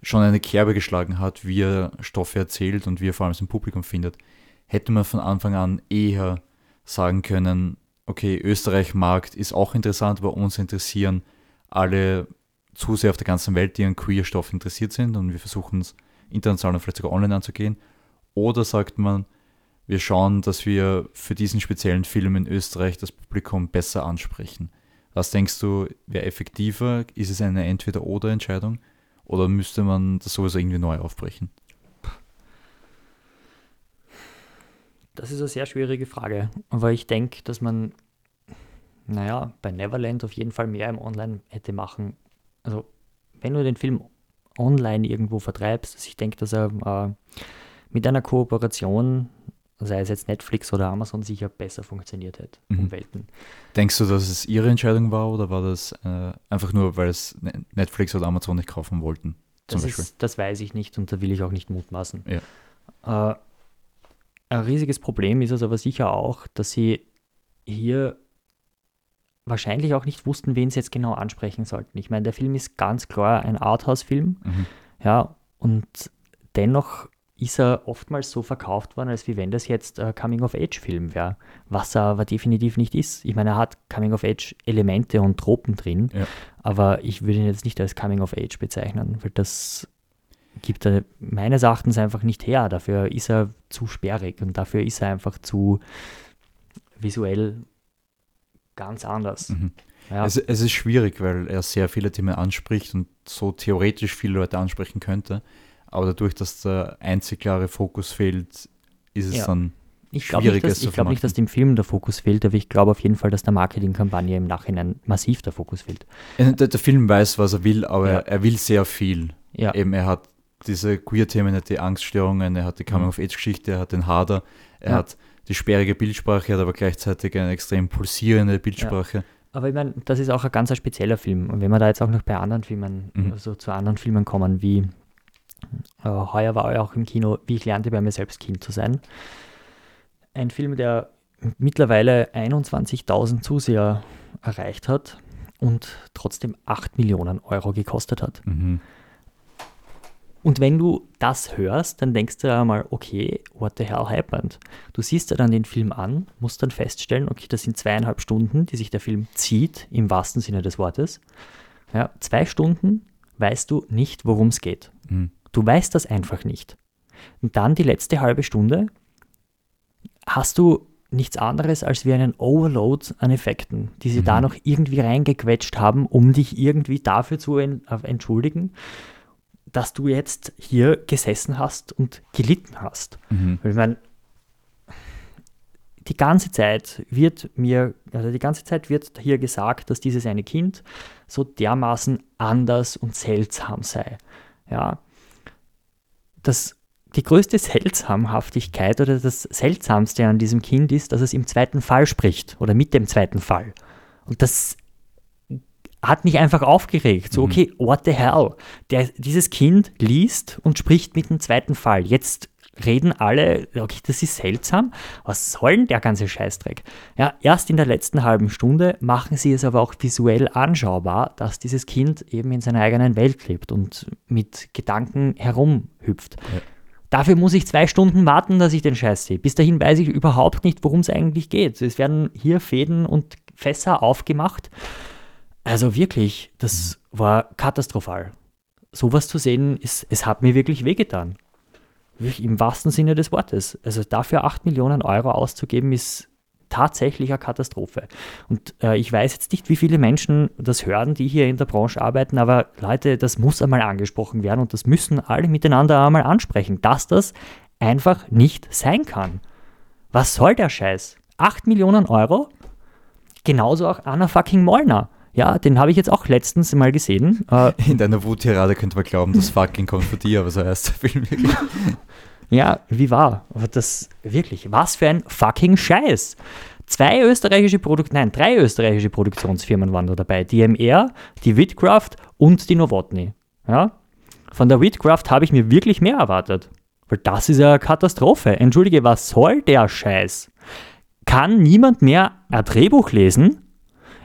schon eine Kerbe geschlagen hat, wie er Stoffe erzählt und wie er vor allem sein Publikum findet, hätte man von Anfang an eher sagen können, okay, Österreich-Markt ist auch interessant, aber uns interessieren alle Zuseher auf der ganzen Welt, die an Queer-Stoff interessiert sind und wir versuchen es international und vielleicht sogar online anzugehen. Oder sagt man, wir schauen, dass wir für diesen speziellen Film in Österreich das Publikum besser ansprechen. Was denkst du, wäre effektiver? Ist es eine Entweder-Oder-Entscheidung? Oder müsste man das sowieso irgendwie neu aufbrechen? Das ist eine sehr schwierige Frage, aber ich denke, dass man, naja, bei Neverland auf jeden Fall mehr im Online hätte machen. Also, wenn du den Film online irgendwo vertreibst, also ich denke, dass er äh, mit einer Kooperation, sei es jetzt Netflix oder Amazon, sicher besser funktioniert hätte, um Mhm. Welten. Denkst du, dass es ihre Entscheidung war oder war das äh, einfach nur, weil es Ne- Netflix oder Amazon nicht kaufen wollten? Zum Das, Beispiel. ist, das weiß ich nicht und da will ich auch nicht mutmaßen. Ja. Äh, ein riesiges Problem ist es aber sicher auch, dass sie hier wahrscheinlich auch nicht wussten, wen sie jetzt genau ansprechen sollten. Ich meine, der Film ist ganz klar ein Arthouse-Film, Mhm. ja, und dennoch ist er oftmals so verkauft worden, als wie wenn das jetzt ein Coming-of-Age-Film wäre, was er aber definitiv nicht ist. Ich meine, er hat Coming-of-Age-Elemente und Tropen drin, Ja. aber ich würde ihn jetzt nicht als Coming-of-Age bezeichnen, weil das gibt er meines Erachtens einfach nicht her. Dafür ist er zu sperrig und dafür ist er einfach zu visuell ganz anders. Mhm. Ja, Es, es ist schwierig, weil er sehr viele Themen anspricht und so theoretisch viele Leute ansprechen könnte. Aber dadurch, dass der einzig klare Fokus fehlt, ist es Ja. dann ich glaube nicht, schwierig, dass, ich glaub nicht, dass dem Film der Fokus fehlt, aber ich glaube auf jeden Fall, dass der Marketingkampagne im Nachhinein massiv der Fokus fehlt. Äh, Der, der Film weiß, was er will, aber Ja. er, er will sehr viel. Ja, Eben, er hat diese Queer-Themen, er hat die Angststörungen, er hat die Coming-of-Age-Geschichte, er hat den Hader, er Ja. hat die sperrige Bildsprache, er hat aber gleichzeitig eine extrem pulsierende Bildsprache. aber ich meine, das ist auch ein ganz spezieller Film. Und wenn wir da jetzt auch noch bei anderen Filmen, Mhm. also zu anderen Filmen kommen, wie heuer war er auch im Kino, wie ich lernte bei mir selbst Kind zu sein. Ein Film, der mittlerweile 21.000 Zuseher erreicht hat und trotzdem 8 Millionen Euro gekostet hat. Mhm. Und wenn du das hörst, dann denkst du einmal, okay, what the hell happened? Du siehst dir dann den Film an, musst dann feststellen, okay, das sind zweieinhalb Stunden, die sich der Film zieht, im wahrsten Sinne des Wortes. Ja, zwei Stunden weißt du nicht, worum es geht. Mhm. Du weißt das einfach nicht. Und dann die letzte halbe Stunde hast du nichts anderes als wie einen Overload an Effekten, die sie da noch irgendwie reingequetscht haben, um dich irgendwie dafür zu äh, entschuldigen, dass du jetzt hier gesessen hast und gelitten hast. Mhm. Ich meine, die ganze Zeit wird mir, also die ganze Zeit wird hier gesagt, dass dieses eine Kind so dermaßen anders und seltsam sei. Ja. Das, die größte Seltsamhaftigkeit oder das Seltsamste an diesem Kind ist, dass es im zweiten Fall spricht oder mit dem zweiten Fall. Und das hat mich einfach aufgeregt. So, okay, what the hell? Der, dieses Kind liest und spricht mit dem zweiten Fall. Jetzt reden alle, okay, das ist seltsam. Was soll denn der ganze Scheißdreck? Ja, erst in der letzten halben Stunde machen sie es aber auch visuell anschaubar, dass dieses Kind eben in seiner eigenen Welt lebt und mit Gedanken herumhüpft. Dafür muss ich zwei Stunden warten, dass ich den Scheiß sehe. Bis dahin weiß ich überhaupt nicht, worum es eigentlich geht. Es werden hier Fäden und Fässer aufgemacht. Also wirklich, das war katastrophal. sowas zu sehen, ist, es hat mir wirklich wehgetan. Im wahrsten Sinne des Wortes. Also dafür 8 Millionen Euro auszugeben, ist tatsächlich eine Katastrophe. Und äh, ich weiß jetzt nicht, wie viele Menschen das hören, die hier in der Branche arbeiten, aber Leute, das muss einmal angesprochen werden und das müssen alle miteinander einmal ansprechen, dass das einfach nicht sein kann. Was soll der Scheiß? 8 Millionen Euro? Genauso auch Anna fucking Molnar. Ja, den habe ich jetzt auch letztens mal gesehen. Äh, In deiner Wuttirade könnte man glauben, das fucking kommt von dir, aber so heißt der Film wirklich. Ja, wie war? Aber das wirklich, was für ein fucking Scheiß. Zwei österreichische Produkt, nein, drei österreichische Produktionsfirmen waren da dabei. Die MR, die Whitcraft und die Novotny. Ja? Von der Whitcraft habe ich mir wirklich mehr erwartet. Weil das ist ja eine Katastrophe. Entschuldige, was soll der Scheiß? Kann niemand mehr ein Drehbuch lesen?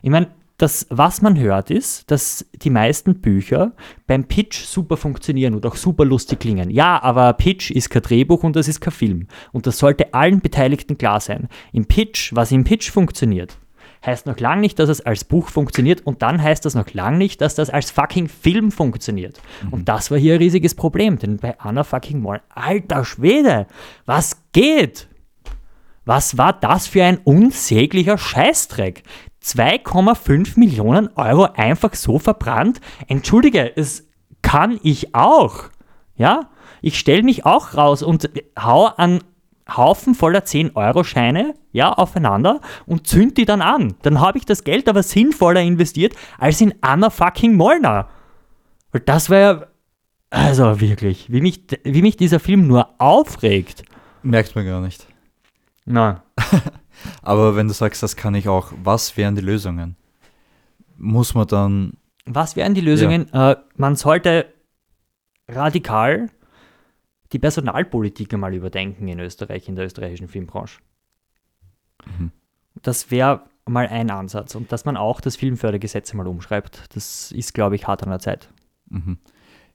Ich meine, das, was man hört, ist, dass die meisten Bücher beim Pitch super funktionieren und auch super lustig klingen. Ja, aber Pitch ist kein Drehbuch und das ist kein Film. Und das sollte allen Beteiligten klar sein. Im Pitch, was im Pitch funktioniert, heißt noch lange nicht, dass es als Buch funktioniert und dann heißt das noch lange nicht, dass das als fucking Film funktioniert. Und das war hier ein riesiges Problem, denn bei Anna fucking Moll, alter Schwede, was geht? Was war das für ein unsäglicher Scheißdreck? 2,5 Millionen Euro einfach so verbrannt? Entschuldige, es kann ich auch. Ja? Ich stelle mich auch raus und hau an Haufen voller 10-Euro-Scheine ja, aufeinander und zünd die dann an. Dann habe ich das Geld aber sinnvoller investiert als in Anna fucking Molnar. Weil das war ja, also wirklich, wie mich, wie mich dieser Film nur aufregt. Merkt man gar nicht. Na, Aber wenn du sagst, das kann ich auch, was wären die Lösungen? Muss man dann, was wären die Lösungen? Äh, man sollte radikal die Personalpolitik einmal überdenken in Österreich, in der österreichischen Filmbranche. Mhm. Das wäre mal ein Ansatz. Und dass man auch das Filmfördergesetz mal umschreibt, das ist, glaube ich, hart an der Zeit. mhm.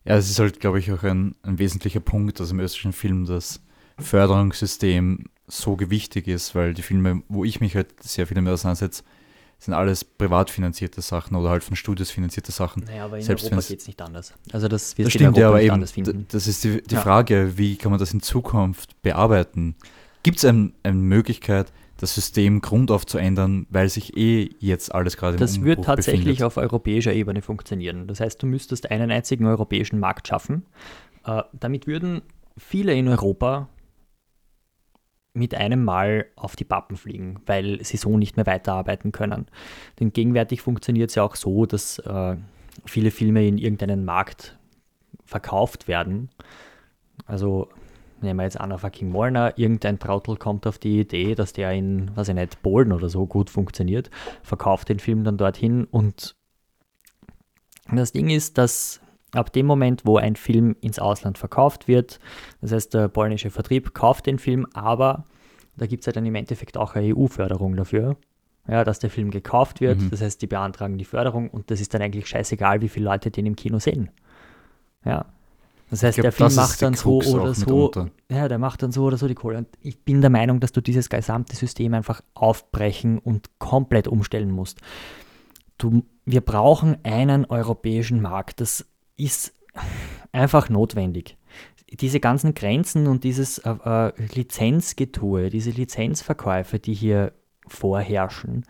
ja, es ist halt, glaube ich, auch ein, ein wesentlicher Punkt, dass im österreichischen Film das Förderungssystem so gewichtig ist, weil die Filme, wo ich mich halt sehr viel damit auseinandersetze, sind alles privat finanzierte Sachen oder halt von Studios finanzierte Sachen. Naja, aber in Selbst Europa geht es nicht anders. Also das wird Das in stimmt ja, aber nicht eben, anders d- finden. das ist die, die Ja. Frage, wie kann man das in Zukunft bearbeiten? Gibt es ein, eine Möglichkeit, das System grundauf zu ändern, weil sich eh jetzt alles gerade im Das Umbruch wird tatsächlich befindet? auf europäischer Ebene funktionieren. Das heißt, du müsstest einen einzigen europäischen Markt schaffen. Äh, damit würden viele in Europa mit einem Mal auf die Pappen fliegen, weil sie so nicht mehr weiterarbeiten können. Denn gegenwärtig funktioniert es ja auch so, dass äh, viele Filme in irgendeinen Markt verkauft werden. Also nehmen wir jetzt Anna fucking Molnar, irgendein Trautel kommt auf die Idee, dass der in, weiß ich nicht, Polen oder so gut funktioniert, verkauft den Film dann dorthin und das Ding ist, dass ab dem Moment, wo ein Film ins Ausland verkauft wird, das heißt, der polnische Vertrieb kauft den Film, aber da gibt es ja dann im Endeffekt auch eine EU-Förderung dafür, ja, dass der Film gekauft wird. Mhm. Das heißt, die beantragen die Förderung und das ist dann eigentlich scheißegal, wie viele Leute den im Kino sehen. Ja. Das heißt, glaub, der Film macht dann so Krux oder so, mitunter. ja, der macht dann so oder so die Kohle. Und ich bin der Meinung, dass du dieses gesamte System einfach aufbrechen und komplett umstellen musst. Du, wir brauchen einen europäischen Markt. Das ist einfach notwendig. Diese ganzen Grenzen und dieses äh, äh, Lizenzgetue, diese Lizenzverkäufe, die hier vorherrschen,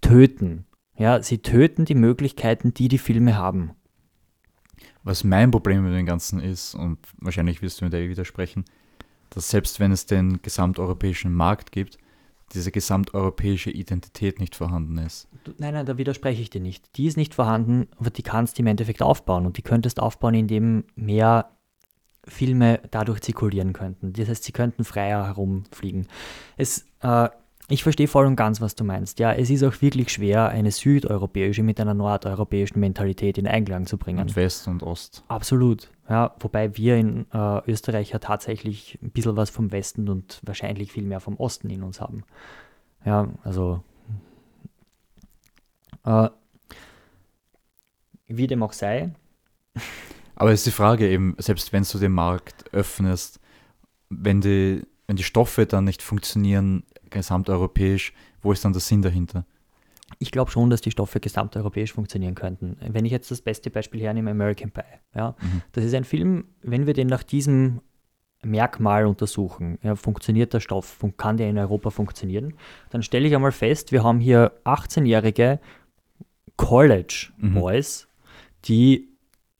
töten. Ja, sie töten die Möglichkeiten, die die Filme haben. Was mein Problem mit dem Ganzen ist, und wahrscheinlich wirst du mir da eh widersprechen, dass selbst wenn es den gesamteuropäischen Markt gibt, diese gesamteuropäische Identität nicht vorhanden ist. Nein, nein, da widerspreche ich dir nicht. Die ist nicht vorhanden, aber die kannst du im Endeffekt aufbauen. Und die könntest aufbauen, indem mehr Filme dadurch zirkulieren könnten. Das heißt, sie könnten freier herumfliegen. Es, äh, ich verstehe voll und ganz, was du meinst. Ja, es ist auch wirklich schwer, eine südeuropäische mit einer nordeuropäischen Mentalität in Einklang zu bringen. Und West und Ost. Absolut. Ja, wobei wir in äh, Österreich ja tatsächlich ein bisschen was vom Westen und wahrscheinlich viel mehr vom Osten in uns haben. Ja, also äh, wie dem auch sei, Aber es ist die Frage eben, selbst wenn du den Markt öffnest, wenn die, wenn die Stoffe dann nicht funktionieren, gesamteuropäisch, wo ist dann der Sinn dahinter? ich glaube schon, dass die Stoffe gesamteuropäisch funktionieren könnten. Wenn ich jetzt das beste Beispiel hernehme, American Pie. Ja, Das ist ein Film, wenn wir den nach diesem Merkmal untersuchen, ja, funktioniert der Stoff, kann der in Europa funktionieren, dann stelle ich einmal fest, wir haben hier 18-jährige College Boys, die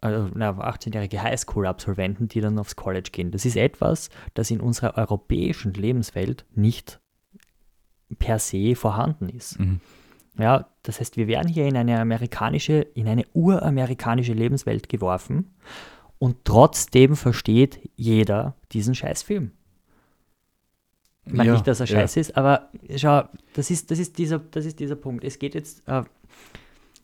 also, na, 18-jährige Highschool-Absolventen, die dann aufs College gehen. Das ist etwas, das in unserer europäischen Lebenswelt nicht per se vorhanden ist. Ja, das heißt, wir werden hier in eine amerikanische, in eine uramerikanische Lebenswelt geworfen und trotzdem versteht jeder diesen Scheißfilm. Ich meine Ja, nicht, dass er ja. scheiße ist, aber schau, das ist, das ist, dieser, das ist dieser Punkt. Es geht jetzt, äh,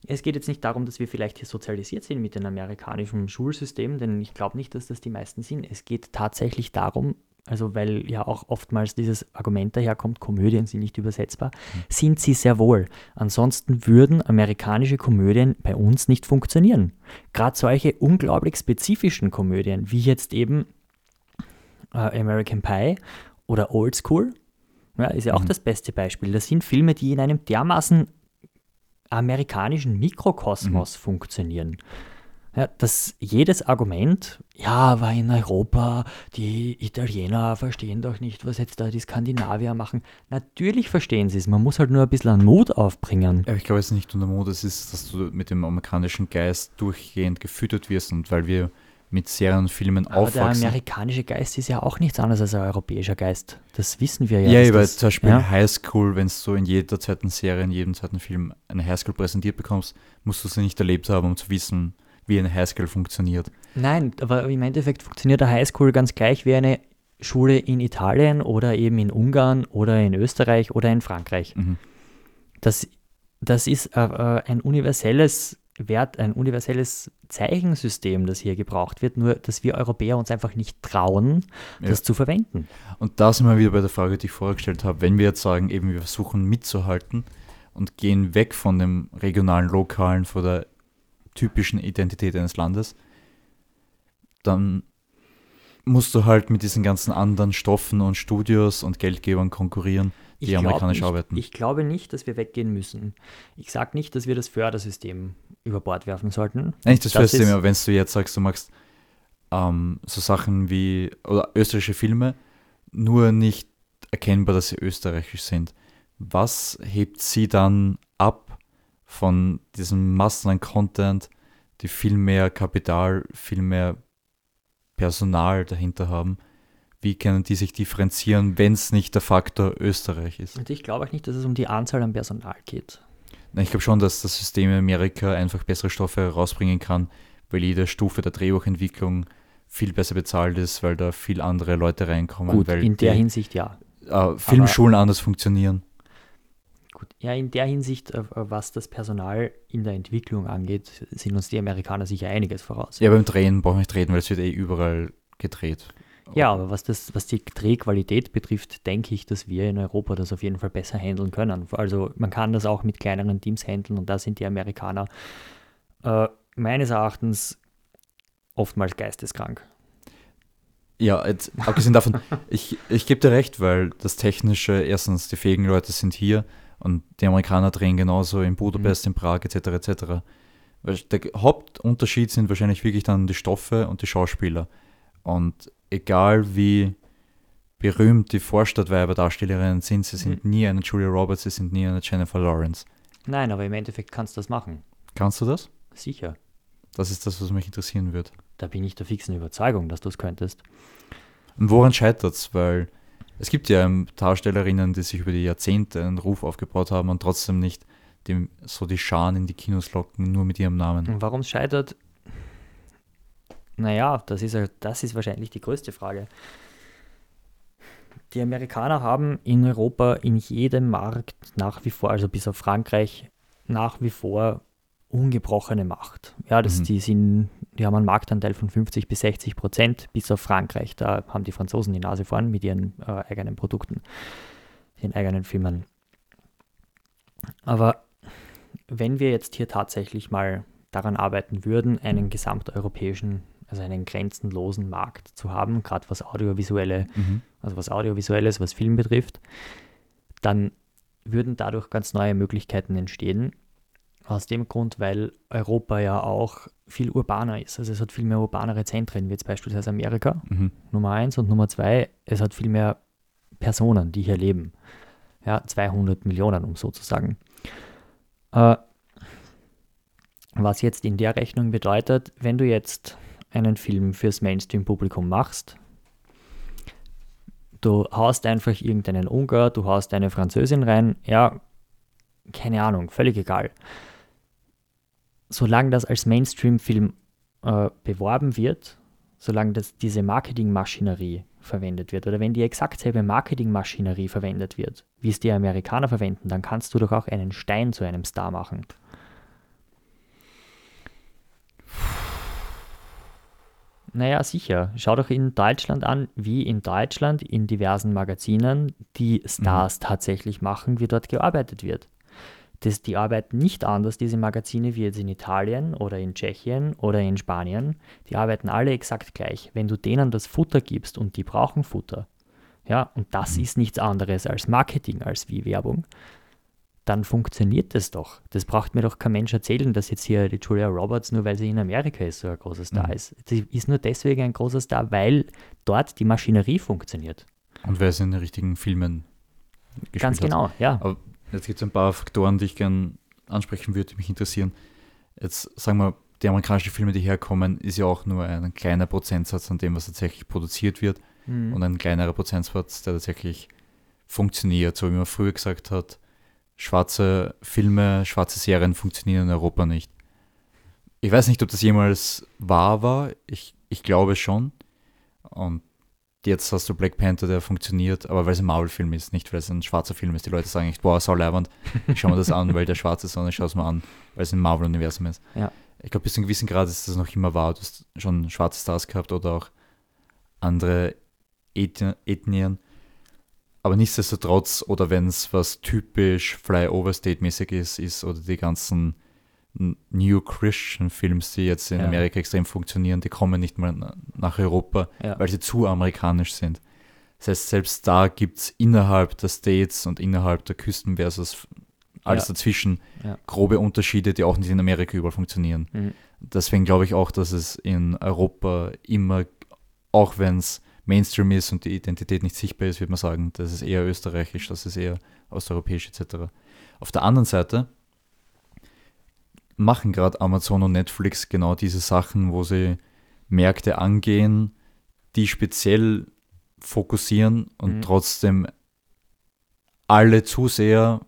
es geht jetzt nicht darum, dass wir vielleicht hier sozialisiert sind mit dem amerikanischen Schulsystem, denn ich glaube nicht, dass das die meisten sind. Es geht tatsächlich darum, also weil ja auch oftmals dieses Argument daherkommt, Komödien sind nicht übersetzbar, sind sie sehr wohl. Ansonsten würden amerikanische Komödien bei uns nicht funktionieren. Gerade solche unglaublich spezifischen Komödien, wie jetzt eben äh, American Pie oder Old School, ja, ist ja auch das beste Beispiel. Das sind Filme, die in einem dermaßen amerikanischen Mikrokosmos funktionieren. Ja, dass jedes Argument, ja, aber in Europa, die Italiener verstehen doch nicht, was jetzt da die Skandinavier machen. Natürlich verstehen sie es, man muss halt nur ein bisschen an Mut aufbringen. Ja, ich glaube, es ist nicht nur der Mut, es ist, dass du mit dem amerikanischen Geist durchgehend gefüttert wirst und weil wir mit Serien und Filmen Aber der aufwachsen. amerikanische Geist ist ja auch nichts anderes als ein europäischer Geist. Das wissen wir ja. Ja, aber das, zum Beispiel ja. in Highschool, wenn du in jeder zweiten Serie, in jedem zweiten Film eine Highschool präsentiert bekommst, musst du sie nicht erlebt haben, um zu wissen, wie eine Highschool funktioniert. Nein, aber im Endeffekt funktioniert der Highschool ganz gleich wie eine Schule in Italien oder eben in Ungarn oder in Österreich oder in Frankreich. Mhm. Das, das ist äh, äh, ein universelles Wert, ein universelles Zeichensystem, das hier gebraucht wird, nur dass wir Europäer uns einfach nicht trauen, das Ja. zu verwenden. Und da sind wir wieder bei der Frage, die ich vorher gestellt habe. Wenn wir jetzt sagen, eben wir versuchen mitzuhalten und gehen weg von dem regionalen, lokalen, von der typischen Identität eines Landes, dann musst du halt mit diesen ganzen anderen Stoffen und Studios und Geldgebern konkurrieren, die amerikanisch nicht, arbeiten. Ich glaube nicht, dass wir weggehen müssen. Ich sage nicht, dass wir das Fördersystem über Bord werfen sollten. Eigentlich das, Das ist- aber wenn du jetzt sagst, du magst ähm, so Sachen wie oder österreichische Filme, nur nicht erkennbar, dass sie österreichisch sind. Was hebt sie dann von diesem Massen an Content, die viel mehr Kapital, viel mehr Personal dahinter haben? Wie können die sich differenzieren, wenn es nicht der Faktor Österreich ist? Und ich glaube auch nicht, dass es um die Anzahl an Personal geht. Na, Ich glaube schon, dass das System in Amerika einfach bessere Stoffe rausbringen kann, weil jede Stufe der Drehbuchentwicklung viel besser bezahlt ist, weil da viel andere Leute reinkommen, Gut, weil in der die, Hinsicht ja. äh, Filmschulen anders funktionieren. Gut. Ja, in der Hinsicht, äh, was das Personal in der Entwicklung angeht, sind uns die Amerikaner sicher einiges voraus. Ja, beim Drehen brauchen wir nicht reden, weil es wird eh überall gedreht. Ja, aber was, das, was die Drehqualität betrifft, denke ich, dass wir in Europa das auf jeden Fall besser handeln können. Also man kann das auch mit kleineren Teams handeln und da sind die Amerikaner äh, meines Erachtens oftmals geisteskrank. Ja, jetzt, abgesehen davon, ich, ich gebe dir recht, weil das Technische, erstens, die fähigen Leute sind hier und die Amerikaner drehen genauso in Budapest, in Prag etc. etc. Der Hauptunterschied sind wahrscheinlich wirklich dann die Stoffe und die Schauspieler. Und egal wie berühmt die Vorstadtweiber-Darstellerinnen sind, sie sind nie eine Julia Roberts, sie sind nie eine Jennifer Lawrence. Nein, aber im Endeffekt kannst du das machen. Kannst du das? Sicher. Das ist das, was mich interessieren wird. Da bin ich der fixen Überzeugung, dass du es könntest. Und woran scheitert es? Weil es gibt ja ähm, Darstellerinnen, die sich über die Jahrzehnte einen Ruf aufgebaut haben und trotzdem nicht dem, so die Scharen in die Kinos locken, nur mit ihrem Namen. Und warum es scheitert? Naja, das ist, das ist wahrscheinlich die größte Frage. Die Amerikaner haben in Europa in jedem Markt nach wie vor, also bis auf Frankreich, nach wie vor ungebrochene Macht. Ja, das, Mhm. die, sind, die haben einen Marktanteil von 50 bis 60 Prozent, bis auf Frankreich. Da haben die Franzosen die Nase vorn mit ihren äh, eigenen Produkten, ihren eigenen Filmen. Aber wenn wir jetzt hier tatsächlich mal daran arbeiten würden, einen gesamteuropäischen, also einen grenzenlosen Markt zu haben, gerade was audiovisuelle, Mhm. also was audiovisuelles, was Film betrifft, dann würden dadurch ganz neue Möglichkeiten entstehen. Aus dem Grund, weil Europa ja auch viel urbaner ist. Also es hat viel mehr urbanere Zentren, wie jetzt beispielsweise Amerika, Mhm. Nummer eins. Und Nummer zwei, es hat viel mehr Personen, die hier leben. Ja, 200 Millionen, um so zu sagen. Äh, was jetzt in der Rechnung bedeutet, wenn du jetzt einen Film fürs Mainstream-Publikum machst, du haust einfach irgendeinen Ungar, du haust eine Französin rein, ja, keine Ahnung, völlig egal. Solange das als Mainstream-Film äh, beworben wird, solange das, diese Marketingmaschinerie verwendet wird, oder wenn die exakt selbe Marketingmaschinerie verwendet wird, wie es die Amerikaner verwenden, dann kannst du doch auch einen Stein zu einem Star machen. Naja, sicher. Schau doch in Deutschland an, wie in Deutschland in diversen Magazinen die Stars tatsächlich machen, wie dort gearbeitet wird. Das, die arbeiten nicht anders, diese Magazine, wie jetzt in Italien oder in Tschechien oder in Spanien. Die arbeiten alle exakt gleich. Wenn du denen das Futter gibst und die brauchen Futter, ja, und das ist nichts anderes als Marketing, als wie Werbung, dann funktioniert das doch. Das braucht mir doch kein Mensch erzählen, dass jetzt hier die Julia Roberts, nur weil sie in Amerika ist, so ein großer Star Mhm. ist. Sie ist nur deswegen ein großer Star, weil dort die Maschinerie funktioniert. Und wer es in den richtigen Filmen gespielt Ganz hat. genau, ja. Aber jetzt gibt es ein paar Faktoren, die ich gerne ansprechen würde, die mich interessieren. Jetzt sagen wir, die amerikanischen Filme, die herkommen, ist ja auch nur ein kleiner Prozentsatz an dem, was tatsächlich produziert wird Mhm. und ein kleinerer Prozentsatz, der tatsächlich funktioniert. So wie man früher gesagt hat, schwarze Filme, schwarze Serien funktionieren in Europa nicht. Ich weiß nicht, ob das jemals wahr war. Ich, ich glaube schon. Und jetzt hast du Black Panther, der funktioniert, aber weil es ein Marvel-Film ist, nicht weil es ein schwarzer Film ist. Die Leute sagen echt, boah, sau leibend. Ich schaue mir das an, weil der schwarz ist, sondern ich schaue es mir an, weil es ein Marvel-Universum ist. Ja. Ich glaube, bis zu einem gewissen Grad ist das noch immer wahr. Du hast schon schwarze Stars gehabt oder auch andere Eth- Ethnien. Aber nichtsdestotrotz, oder wenn es was typisch Fly-Over-State-mäßig ist, ist, oder die ganzen New Christian-Films, die jetzt in Ja. Amerika extrem funktionieren, die kommen nicht mal na- nach Europa, Ja. weil sie zu amerikanisch sind. Das heißt, selbst da gibt es innerhalb der States und innerhalb der Küsten versus alles Ja. dazwischen grobe Unterschiede, die auch nicht in Amerika überall funktionieren. Mhm. Deswegen glaube ich auch, dass es in Europa immer, auch wenn es Mainstream ist und die Identität nicht sichtbar ist, würde man sagen, das ist eher österreichisch, das ist eher osteuropäisch etc. Auf der anderen Seite machen gerade Amazon und Netflix genau diese Sachen, wo sie Märkte angehen, die speziell fokussieren und Mhm. trotzdem alle Zuseher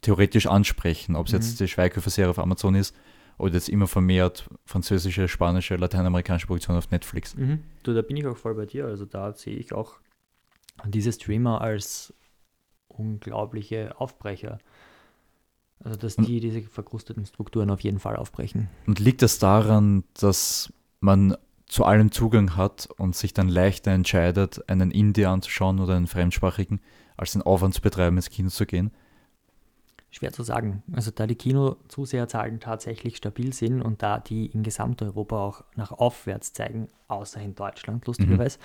theoretisch ansprechen, ob es Mhm. jetzt die Schweighöfer-Serie auf Amazon ist oder jetzt immer vermehrt französische, spanische, lateinamerikanische Produktionen auf Netflix. Mhm. Du, da bin ich auch voll bei dir. Also da sehe ich auch diese Streamer als unglaubliche Aufbrecher. Also dass Und- die diese verkrusteten Strukturen auf jeden Fall aufbrechen. Und liegt das daran, dass man zu allem Zugang hat und sich dann leichter entscheidet, einen Indie anzuschauen oder einen fremdsprachigen, als den Aufwand zu betreiben, ins Kino zu gehen? Schwer zu sagen. Also da die Kinozuseherzahlen tatsächlich stabil sind und da die in Gesamteuropa auch nach aufwärts zeigen, außer in Deutschland lustigerweise.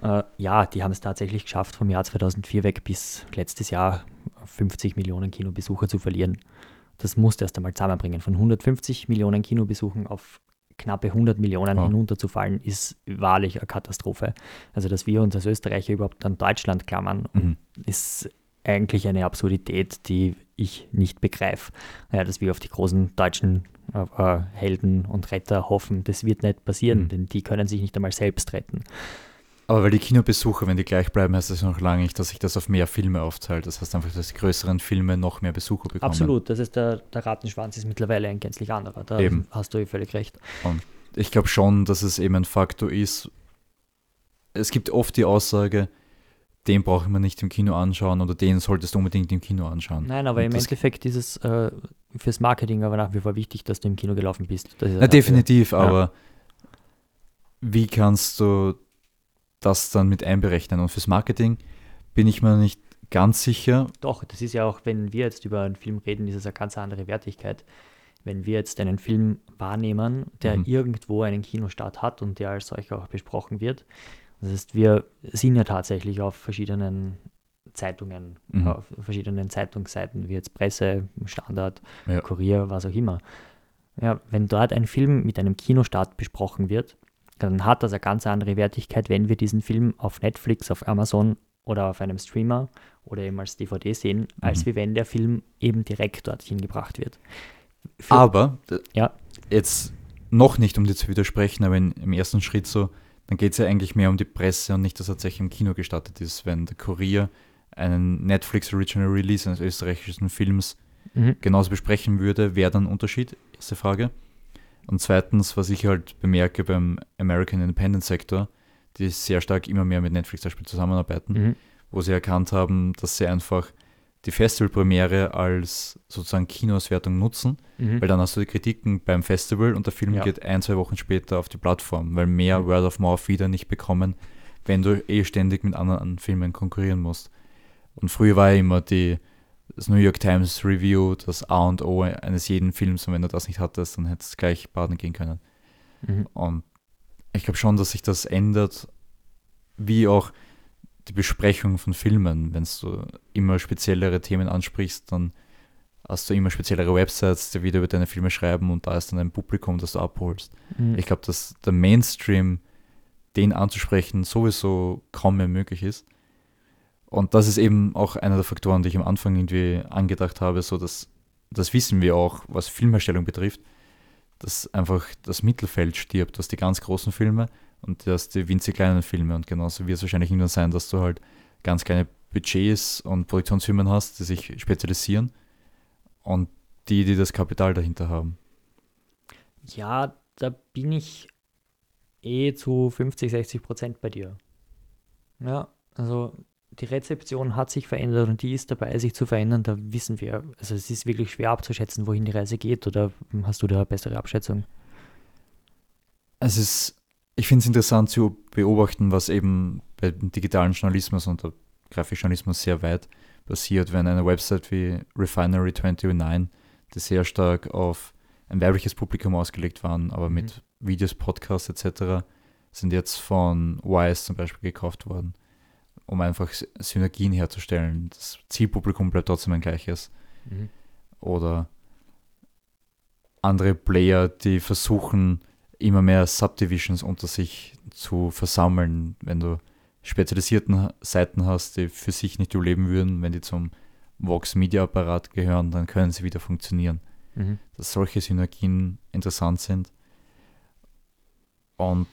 Äh, ja, die haben es tatsächlich geschafft, vom Jahr 2004 weg bis letztes Jahr 50 Millionen Kinobesucher zu verlieren. Das musste erst einmal zusammenbringen. Von 150 Millionen Kinobesuchen auf knappe 100 Millionen Ja. hinunterzufallen, ist wahrlich eine Katastrophe. Also, dass wir uns als Österreicher überhaupt an Deutschland klammern, Mhm. ist eigentlich eine Absurdität, die ich nicht begreife. Ja, dass wir auf die großen deutschen äh, äh, Helden und Retter hoffen, das wird nicht passieren, Mhm. denn die können sich nicht einmal selbst retten. Aber weil die Kinobesucher, wenn die gleich bleiben, heißt das noch lange nicht, dass sich das auf mehr Filme aufteilt. Das heißt einfach, dass die größeren Filme noch mehr Besucher bekommen. Absolut, das ist der, der Rattenschwanz ist mittlerweile ein gänzlich anderer. Da Eben. hast du eh völlig recht. Ich glaube schon, dass es eben ein Faktor ist. Es gibt oft die Aussage, den braucht man nicht im Kino anschauen oder den solltest du unbedingt im Kino anschauen. Nein, aber Und im Endeffekt ist es äh, fürs Marketing aber nach wie vor wichtig, dass du im Kino gelaufen bist. Na, definitiv, Ja. aber wie kannst du das dann mit einberechnen? Und fürs Marketing bin ich mir nicht ganz sicher. Doch, das ist ja auch, wenn wir jetzt über einen Film reden, ist es eine ganz andere Wertigkeit. Wenn wir jetzt einen Film wahrnehmen, der Mhm. irgendwo einen Kinostart hat und der als solcher auch besprochen wird. Das heißt, wir sind ja tatsächlich auf verschiedenen Zeitungen, Mhm. auf verschiedenen Zeitungsseiten, wie jetzt Presse, Standard, Ja. Kurier, was auch immer. Ja, wenn dort ein Film mit einem Kinostart besprochen wird, dann hat das eine ganz andere Wertigkeit, wenn wir diesen Film auf Netflix, auf Amazon oder auf einem Streamer oder eben als DVD sehen, als Mhm. wie wenn der Film eben direkt dorthin gebracht wird. Für- Aber, Ja. jetzt noch nicht, um dir zu widersprechen, aber in, im ersten Schritt so, dann geht es ja eigentlich mehr um die Presse und nicht, dass tatsächlich im Kino gestartet ist. Wenn der Kurier einen Netflix Original Release eines österreichischen Films Mhm. genauso besprechen würde, wäre dann ein Unterschied? Erste Frage. Und zweitens, was ich halt bemerke beim American Independent Sektor, die sehr stark immer mehr mit Netflix zum Beispiel zusammenarbeiten, Mhm. wo sie erkannt haben, dass sie einfach die Festivalpremiere als sozusagen Kinoauswertung nutzen, Mhm. weil dann hast du die Kritiken beim Festival und der Film Ja. geht ein, zwei Wochen später auf die Plattform, weil mehr Mhm. Word of Mouth wieder nicht bekommen, wenn du eh ständig mit anderen Filmen konkurrieren musst. Und früher war ja immer die, das New York Times Review das A und O eines jeden Films und wenn du das nicht hattest, dann hättest du gleich baden gehen können. Mhm. Und ich glaube schon, dass sich das ändert, wie auch die Besprechung von Filmen. Wenn du immer speziellere Themen ansprichst, dann hast du immer speziellere Websites, die wieder über deine Filme schreiben und da ist dann ein Publikum, das du abholst. Mhm. Ich glaube, dass der Mainstream, den anzusprechen, sowieso kaum mehr möglich ist. Und das ist eben auch einer der Faktoren, die ich am Anfang irgendwie angedacht habe, so dass das wissen wir auch, was Filmherstellung betrifft, dass einfach das Mittelfeld stirbt, dass die ganz großen Filme und dass die winzig kleinen Filme und genauso wird es wahrscheinlich irgendwann sein, dass du halt ganz kleine Budgets und Produktionsfirmen hast, die sich spezialisieren und die, die das Kapital dahinter haben. Ja, da bin ich eh zu 50, 60 Prozent bei dir. Ja, also die Rezeption hat sich verändert und die ist dabei, sich zu verändern. Da wissen wir, also es ist wirklich schwer abzuschätzen, wohin die Reise geht. Oder hast du da eine bessere Abschätzung? Es ist, ich finde es interessant zu beobachten, was eben beim digitalen Journalismus und der Grafikjournalismus sehr weit passiert, wenn eine Website wie Refinery29, die sehr stark auf ein weibliches Publikum ausgelegt waren, aber Mhm. mit Videos, Podcasts etc., sind jetzt von Wise zum Beispiel gekauft worden, um einfach Synergien herzustellen. Das Zielpublikum bleibt trotzdem ein gleiches oder andere Player, die versuchen, immer mehr Subdivisions unter sich zu versammeln, wenn du spezialisierten Seiten hast, die für sich nicht überleben würden, wenn die zum Vox Media Apparat gehören, dann können sie wieder funktionieren. Mhm. Dass solche Synergien interessant sind. Und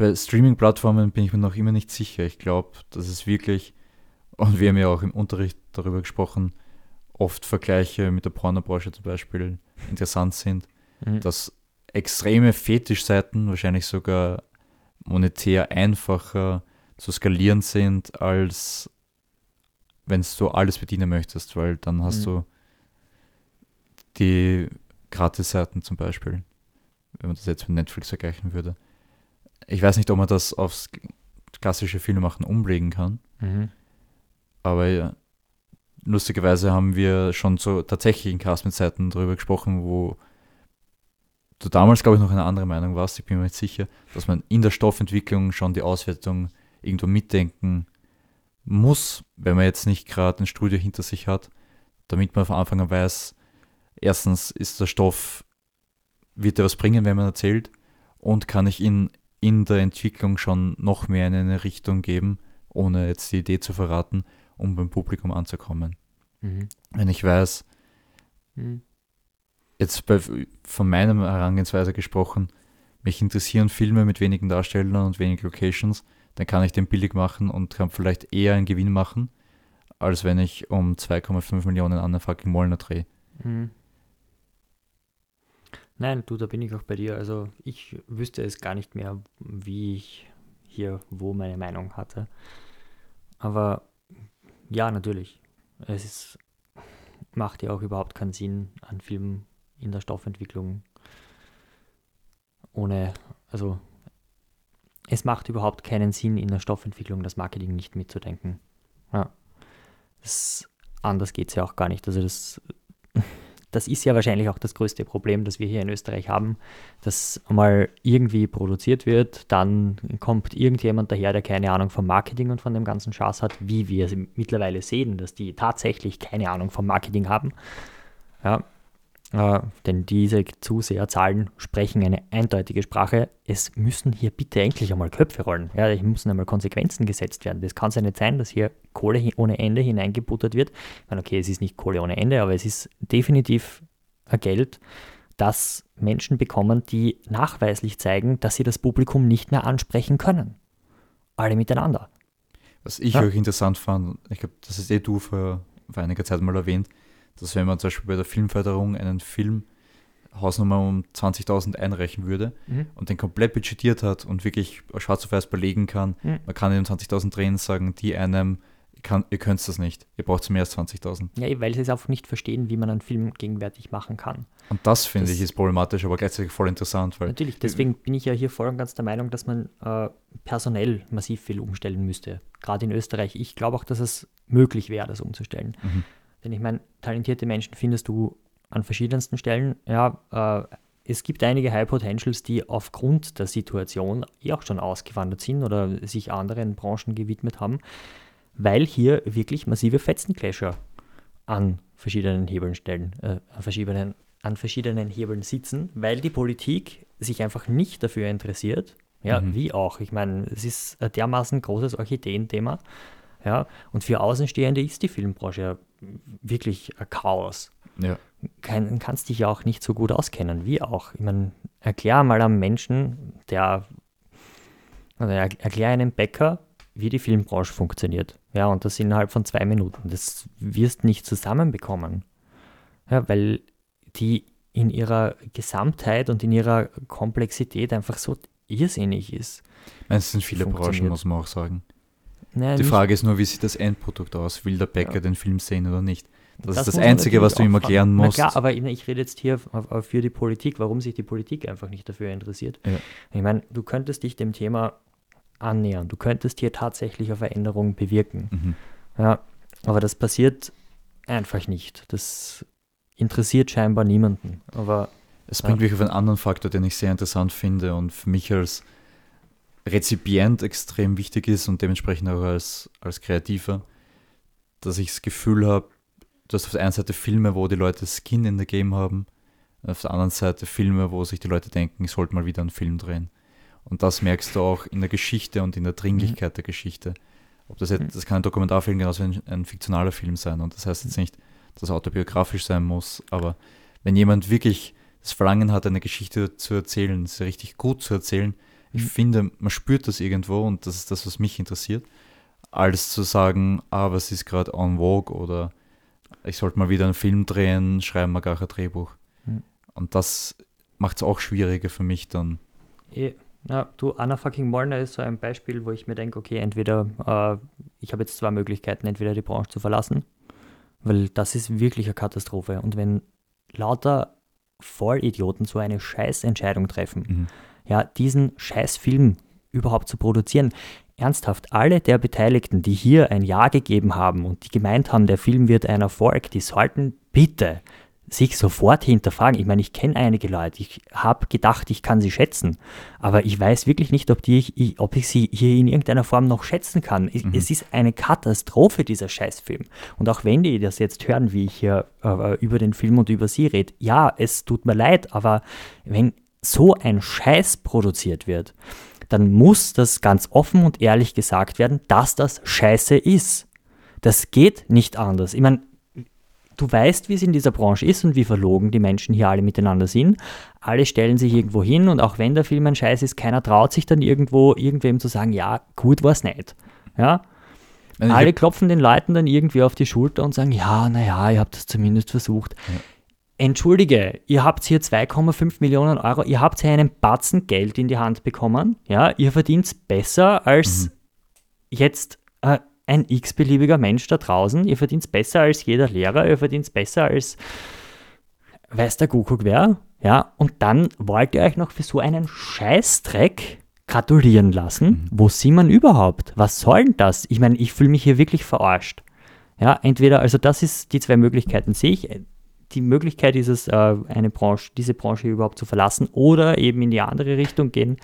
bei Streaming-Plattformen bin ich mir noch immer nicht sicher. Ich glaube, dass es wirklich, und wir haben ja auch im Unterricht darüber gesprochen, oft Vergleiche mit der Pornobranche zum Beispiel interessant sind, Mhm. dass extreme Fetischseiten wahrscheinlich sogar monetär einfacher zu skalieren sind, als wenn du alles bedienen möchtest, weil dann hast Mhm. du die Gratis-Seiten zum Beispiel, wenn man das jetzt mit Netflix vergleichen würde. Ich weiß nicht, ob man das aufs klassische Filmemachen umlegen kann, Mhm. aber ja, lustigerweise haben wir schon zu tatsächlichen Cast-Seiten darüber gesprochen, wo du damals, glaube ich, noch eine andere Meinung warst, ich bin mir nicht sicher, dass man in der Stoffentwicklung schon die Auswertung irgendwo mitdenken muss, wenn man jetzt nicht gerade ein Studio hinter sich hat, damit man von Anfang an weiß, erstens ist der Stoff, wird er was bringen, wenn man erzählt, und kann ich ihn in der Entwicklung schon noch mehr in eine Richtung geben, ohne jetzt die Idee zu verraten, um beim Publikum anzukommen. Mhm. Wenn ich weiß, Mhm. jetzt bei, von meiner Herangehensweise gesprochen, mich interessieren Filme mit wenigen Darstellern und wenig Locations, dann kann ich den billig machen und kann vielleicht eher einen Gewinn machen, als wenn ich um 2,5 Millionen an der fucking Molnar drehe. Mhm. Nein, du, da bin ich auch bei dir. Also ich wüsste es gar nicht mehr, wie ich hier wo meine Meinung hatte. Aber ja, natürlich. Es ist, macht ja auch überhaupt keinen Sinn, an Filmen in der Stoffentwicklung ohne, also es macht überhaupt keinen Sinn, in der Stoffentwicklung das Marketing nicht mitzudenken. Ja. Das, anders geht es ja auch gar nicht. Also das das ist ja wahrscheinlich auch das größte Problem, das wir hier in Österreich haben, dass mal irgendwie produziert wird, dann kommt irgendjemand daher, der keine Ahnung vom Marketing und von dem ganzen Schatz hat, wie wir mittlerweile sehen, dass die tatsächlich keine Ahnung vom Marketing haben. Ja, äh, denn diese Zuseherzahlen sprechen eine eindeutige Sprache. Es müssen hier bitte endlich einmal Köpfe rollen. Ja, hier müssen einmal Konsequenzen gesetzt werden. Das kann ja nicht sein, dass hier Kohle ohne Ende hineingebuttert wird. Ich meine, okay, es ist nicht Kohle ohne Ende, aber es ist definitiv ein Geld, das Menschen bekommen, die nachweislich zeigen, dass sie das Publikum nicht mehr ansprechen können. Alle miteinander. Was ich ja. auch interessant fand, ich glaube, das ist eh du vor, vor einiger Zeit mal erwähnt, dass wenn man zum Beispiel bei der Filmförderung einen Film Hausnummer um 20.000 einreichen würde mhm. und den komplett budgetiert hat und wirklich schwarz auf weiß belegen kann, mhm. man kann in 20.000 drehen sagen, die einem, kann, ihr könnt das nicht, ihr braucht mehr als 20.000. Ja, weil sie es auch nicht verstehen, wie man einen Film gegenwärtig machen kann. Und das finde ich ist problematisch, aber gleichzeitig voll interessant. Weil natürlich, deswegen bin ich ja hier voll und ganz der Meinung, dass man äh, personell massiv viel umstellen müsste. Gerade in Österreich. Ich glaube auch, dass es möglich wäre, das umzustellen. Mhm. Denn ich meine, talentierte Menschen findest du an verschiedensten Stellen. Ja, äh, es gibt einige High Potentials, die aufgrund der Situation eh auch schon ausgewandert sind oder sich anderen Branchen gewidmet haben, weil hier wirklich massive Fetzenclasher an verschiedenen Hebeln stellen, äh, an, verschiedenen, an verschiedenen Hebeln sitzen, weil die Politik sich einfach nicht dafür interessiert. Ja, mhm. wie auch. Ich meine, es ist ein dermaßen großes Orchideenthema. Ja, und für Außenstehende ist die Filmbranche ja wirklich ein Chaos. Ja. Kein, kannst dich ja auch nicht so gut auskennen, wie auch. Ich meine, erklär mal einem Menschen, der, also erklär einem Bäcker, wie die Filmbranche funktioniert. Ja, und das innerhalb von zwei Minuten. Das wirst nicht zusammenbekommen. Ja, weil die in ihrer Gesamtheit und in ihrer Komplexität einfach so irrsinnig ist. Es sind viele Branchen, muss man auch sagen. Naja, die Frage ist nur, wie sieht das Endprodukt aus? Will der Bäcker ja. den Film sehen oder nicht? Das, das ist das Einzige, was du immer klären musst. Na klar, aber ich rede jetzt hier für die Politik, warum sich die Politik einfach nicht dafür interessiert. Ja. Ich meine, du könntest dich dem Thema annähern, du könntest hier tatsächlich eine Veränderung bewirken. Mhm. Ja, aber das passiert einfach nicht. Das interessiert scheinbar niemanden. Aber es bringt ja. mich auf einen anderen Faktor, den ich sehr interessant finde und für mich als Rezipient extrem wichtig ist und dementsprechend auch als, als Kreativer, dass ich das Gefühl habe, du hast auf der einen Seite Filme, wo die Leute Skin in the Game haben, auf der anderen Seite Filme, wo sich die Leute denken, ich sollte mal wieder einen Film drehen. Und das merkst du auch in der Geschichte und in der Dringlichkeit mhm. der Geschichte. Ob das jetzt, das kann ein Dokumentarfilm genauso ein, ein fiktionaler Film sein. Und das heißt jetzt nicht, dass es autobiografisch sein muss, aber wenn jemand wirklich das Verlangen hat, eine Geschichte zu erzählen, sie richtig gut zu erzählen, ich finde, man spürt das irgendwo und das ist das, was mich interessiert, als zu sagen, ah, was ist gerade en vogue oder ich sollte mal wieder einen Film drehen, schreiben wir gar ein Drehbuch. Mhm. Und das macht es auch schwieriger für mich dann. Ja, du, Anna fucking Molnar ist so ein Beispiel, wo ich mir denke, okay, entweder, äh, ich habe jetzt zwei Möglichkeiten, entweder die Branche zu verlassen, weil das ist wirklich eine Katastrophe. Und wenn lauter Vollidioten so eine Scheißentscheidung treffen, mhm ja, diesen Scheißfilm überhaupt zu produzieren. Ernsthaft, alle der Beteiligten, die hier ein Ja gegeben haben und die gemeint haben, der Film wird ein Erfolg, die sollten bitte sich sofort hinterfragen. Ich meine, ich kenne einige Leute, ich habe gedacht, ich kann sie schätzen, aber ich weiß wirklich nicht, ob, die ich, ob ich sie hier in irgendeiner Form noch schätzen kann. Mhm. Es ist eine Katastrophe, dieser Scheißfilm. Und auch wenn die das jetzt hören, wie ich hier äh, über den Film und über sie rede, ja, es tut mir leid, aber wenn so ein Scheiß produziert wird, dann muss das ganz offen und ehrlich gesagt werden, dass das Scheiße ist. Das geht nicht anders. Ich meine, du weißt, wie es in dieser Branche ist und wie verlogen die Menschen hier alle miteinander sind. Alle stellen sich irgendwo hin und auch wenn der Film ein Scheiß ist, keiner traut sich dann irgendwo irgendwem zu sagen, ja, gut war es nicht. Ja? Alle klopfen den Leuten dann irgendwie auf die Schulter und sagen, ja, naja, ihr habt es zumindest versucht. Ja entschuldige, ihr habt hier 2,5 Millionen Euro, ihr habt hier einen Batzen Geld in die Hand bekommen, ja, ihr verdient besser als mhm. jetzt äh, ein x-beliebiger Mensch da draußen, ihr verdient besser als jeder Lehrer, ihr verdient besser als weiß der Kuckuck wer, ja, und dann wollt ihr euch noch für so einen Scheißdreck gratulieren lassen. Mhm. Wo sind man überhaupt? Was soll denn das? Ich meine, ich fühle mich hier wirklich verarscht. Ja, entweder, also das ist die zwei Möglichkeiten, sehe ich die Möglichkeit ist es, äh, eine Branche, diese Branche überhaupt zu verlassen oder eben in die andere Richtung gehen,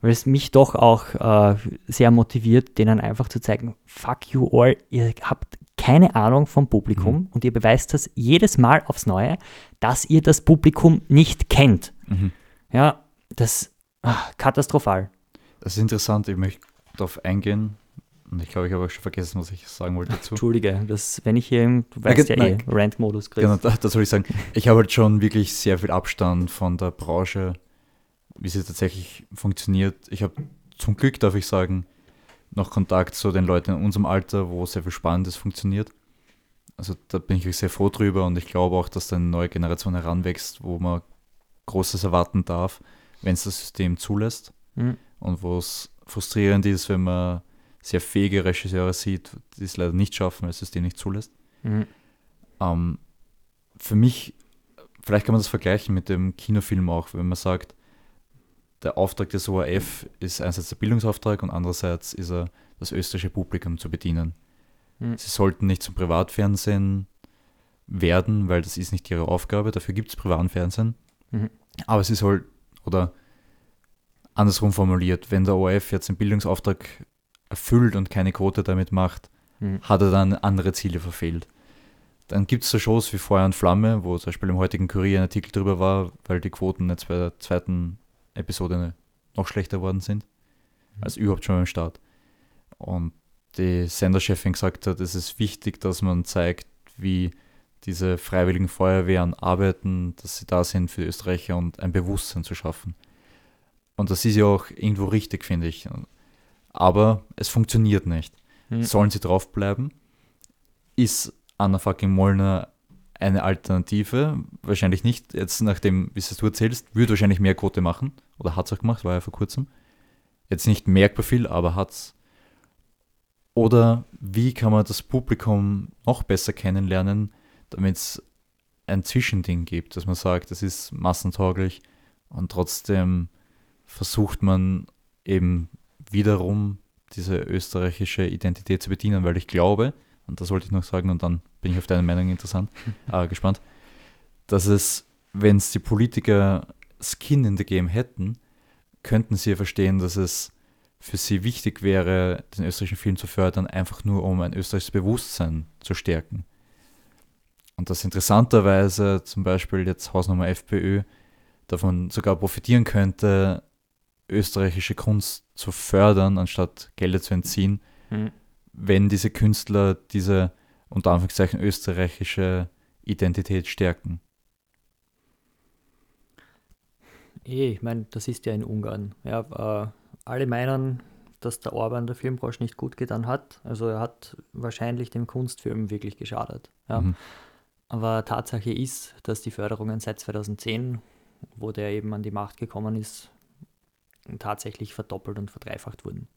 weil es mich doch auch äh, sehr motiviert, denen einfach zu zeigen, fuck you all, ihr habt keine Ahnung vom Publikum Mhm. und ihr beweist das jedes Mal aufs Neue, dass ihr das Publikum nicht kennt. Mhm. Ja, das ach, katastrophal. Das ist interessant, ich möchte darauf eingehen. Und ich glaube, ich habe auch schon vergessen, was ich sagen wollte dazu. Entschuldige, das, wenn ich hier im, du weißt ja eh, nein. Rant-Modus kriege. Genau, da, das soll ich sagen. Ich habe halt schon wirklich sehr viel Abstand von der Branche, wie sie tatsächlich funktioniert. Ich habe zum Glück, darf ich sagen, noch Kontakt zu den Leuten in unserem Alter, wo sehr viel Spannendes funktioniert. Also da bin ich sehr froh drüber und ich glaube auch, dass da eine neue Generation heranwächst, wo man Großes erwarten darf, wenn es das System zulässt. Mhm. Und wo es frustrierend ist, wenn man sehr fähige Regisseure sieht, die es leider nicht schaffen, weil das System nicht zulässt. Mhm. Ähm, für mich, vielleicht kann man das vergleichen mit dem Kinofilm auch, wenn man sagt, der Auftrag des ORF ist einerseits der Bildungsauftrag und andererseits ist er, das österreichische Publikum zu bedienen. Mhm. Sie sollten nicht zum Privatfernsehen werden, weil das ist nicht ihre Aufgabe, dafür gibt es Privatfernsehen. Mhm. Aber sie soll, oder andersrum formuliert, wenn der ORF jetzt den Bildungsauftrag erfüllt und keine Quote damit macht, Mhm. hat er dann andere Ziele verfehlt. Dann gibt es so Shows wie Feuer und Flamme, wo zum Beispiel im heutigen Kurier ein Artikel drüber war, weil die Quoten jetzt bei der zweiten Episode noch schlechter worden sind, als überhaupt schon beim Start. Und die Senderchefin gesagt hat, es ist wichtig, dass man zeigt, wie diese freiwilligen Feuerwehren arbeiten, dass sie da sind für die Österreicher und ein Bewusstsein zu schaffen. Und das ist ja auch irgendwo richtig, finde ich. Aber es funktioniert nicht. Mhm. Sollen sie draufbleiben? Ist Anna fucking Mollner eine Alternative? Wahrscheinlich nicht. Jetzt, nachdem, wie es du erzählst, würde wahrscheinlich mehr Quote machen. Oder hat es auch gemacht, war ja vor kurzem. Jetzt nicht merkbar viel, aber hat's. Oder wie kann man das Publikum noch besser kennenlernen, damit es ein Zwischending gibt, dass man sagt, das ist massentauglich und trotzdem versucht man eben wiederum diese österreichische Identität zu bedienen, weil ich glaube, und das wollte ich noch sagen und dann bin ich auf deine Meinung interessant, äh, gespannt, dass es, wenn es die Politiker Skin in the Game hätten, könnten sie ja verstehen, dass es für sie wichtig wäre, den österreichischen Film zu fördern, einfach nur um ein österreichisches Bewusstsein zu stärken. Und dass interessanterweise zum Beispiel jetzt Hausnummer FPÖ davon sogar profitieren könnte, österreichische Kunst zu fördern, anstatt Gelder zu entziehen, Mhm. wenn diese Künstler diese unter Anführungszeichen österreichische Identität stärken. Eh, ich meine, das ist ja in Ungarn. Ja, äh, alle meinen, dass der Orban der Filmbranche nicht gut getan hat. Also er hat wahrscheinlich dem Kunstfilm wirklich geschadet. Ja. Mhm. Aber Tatsache ist, dass die Förderungen seit 2010, wo der eben an die Macht gekommen ist, tatsächlich verdoppelt und verdreifacht wurden.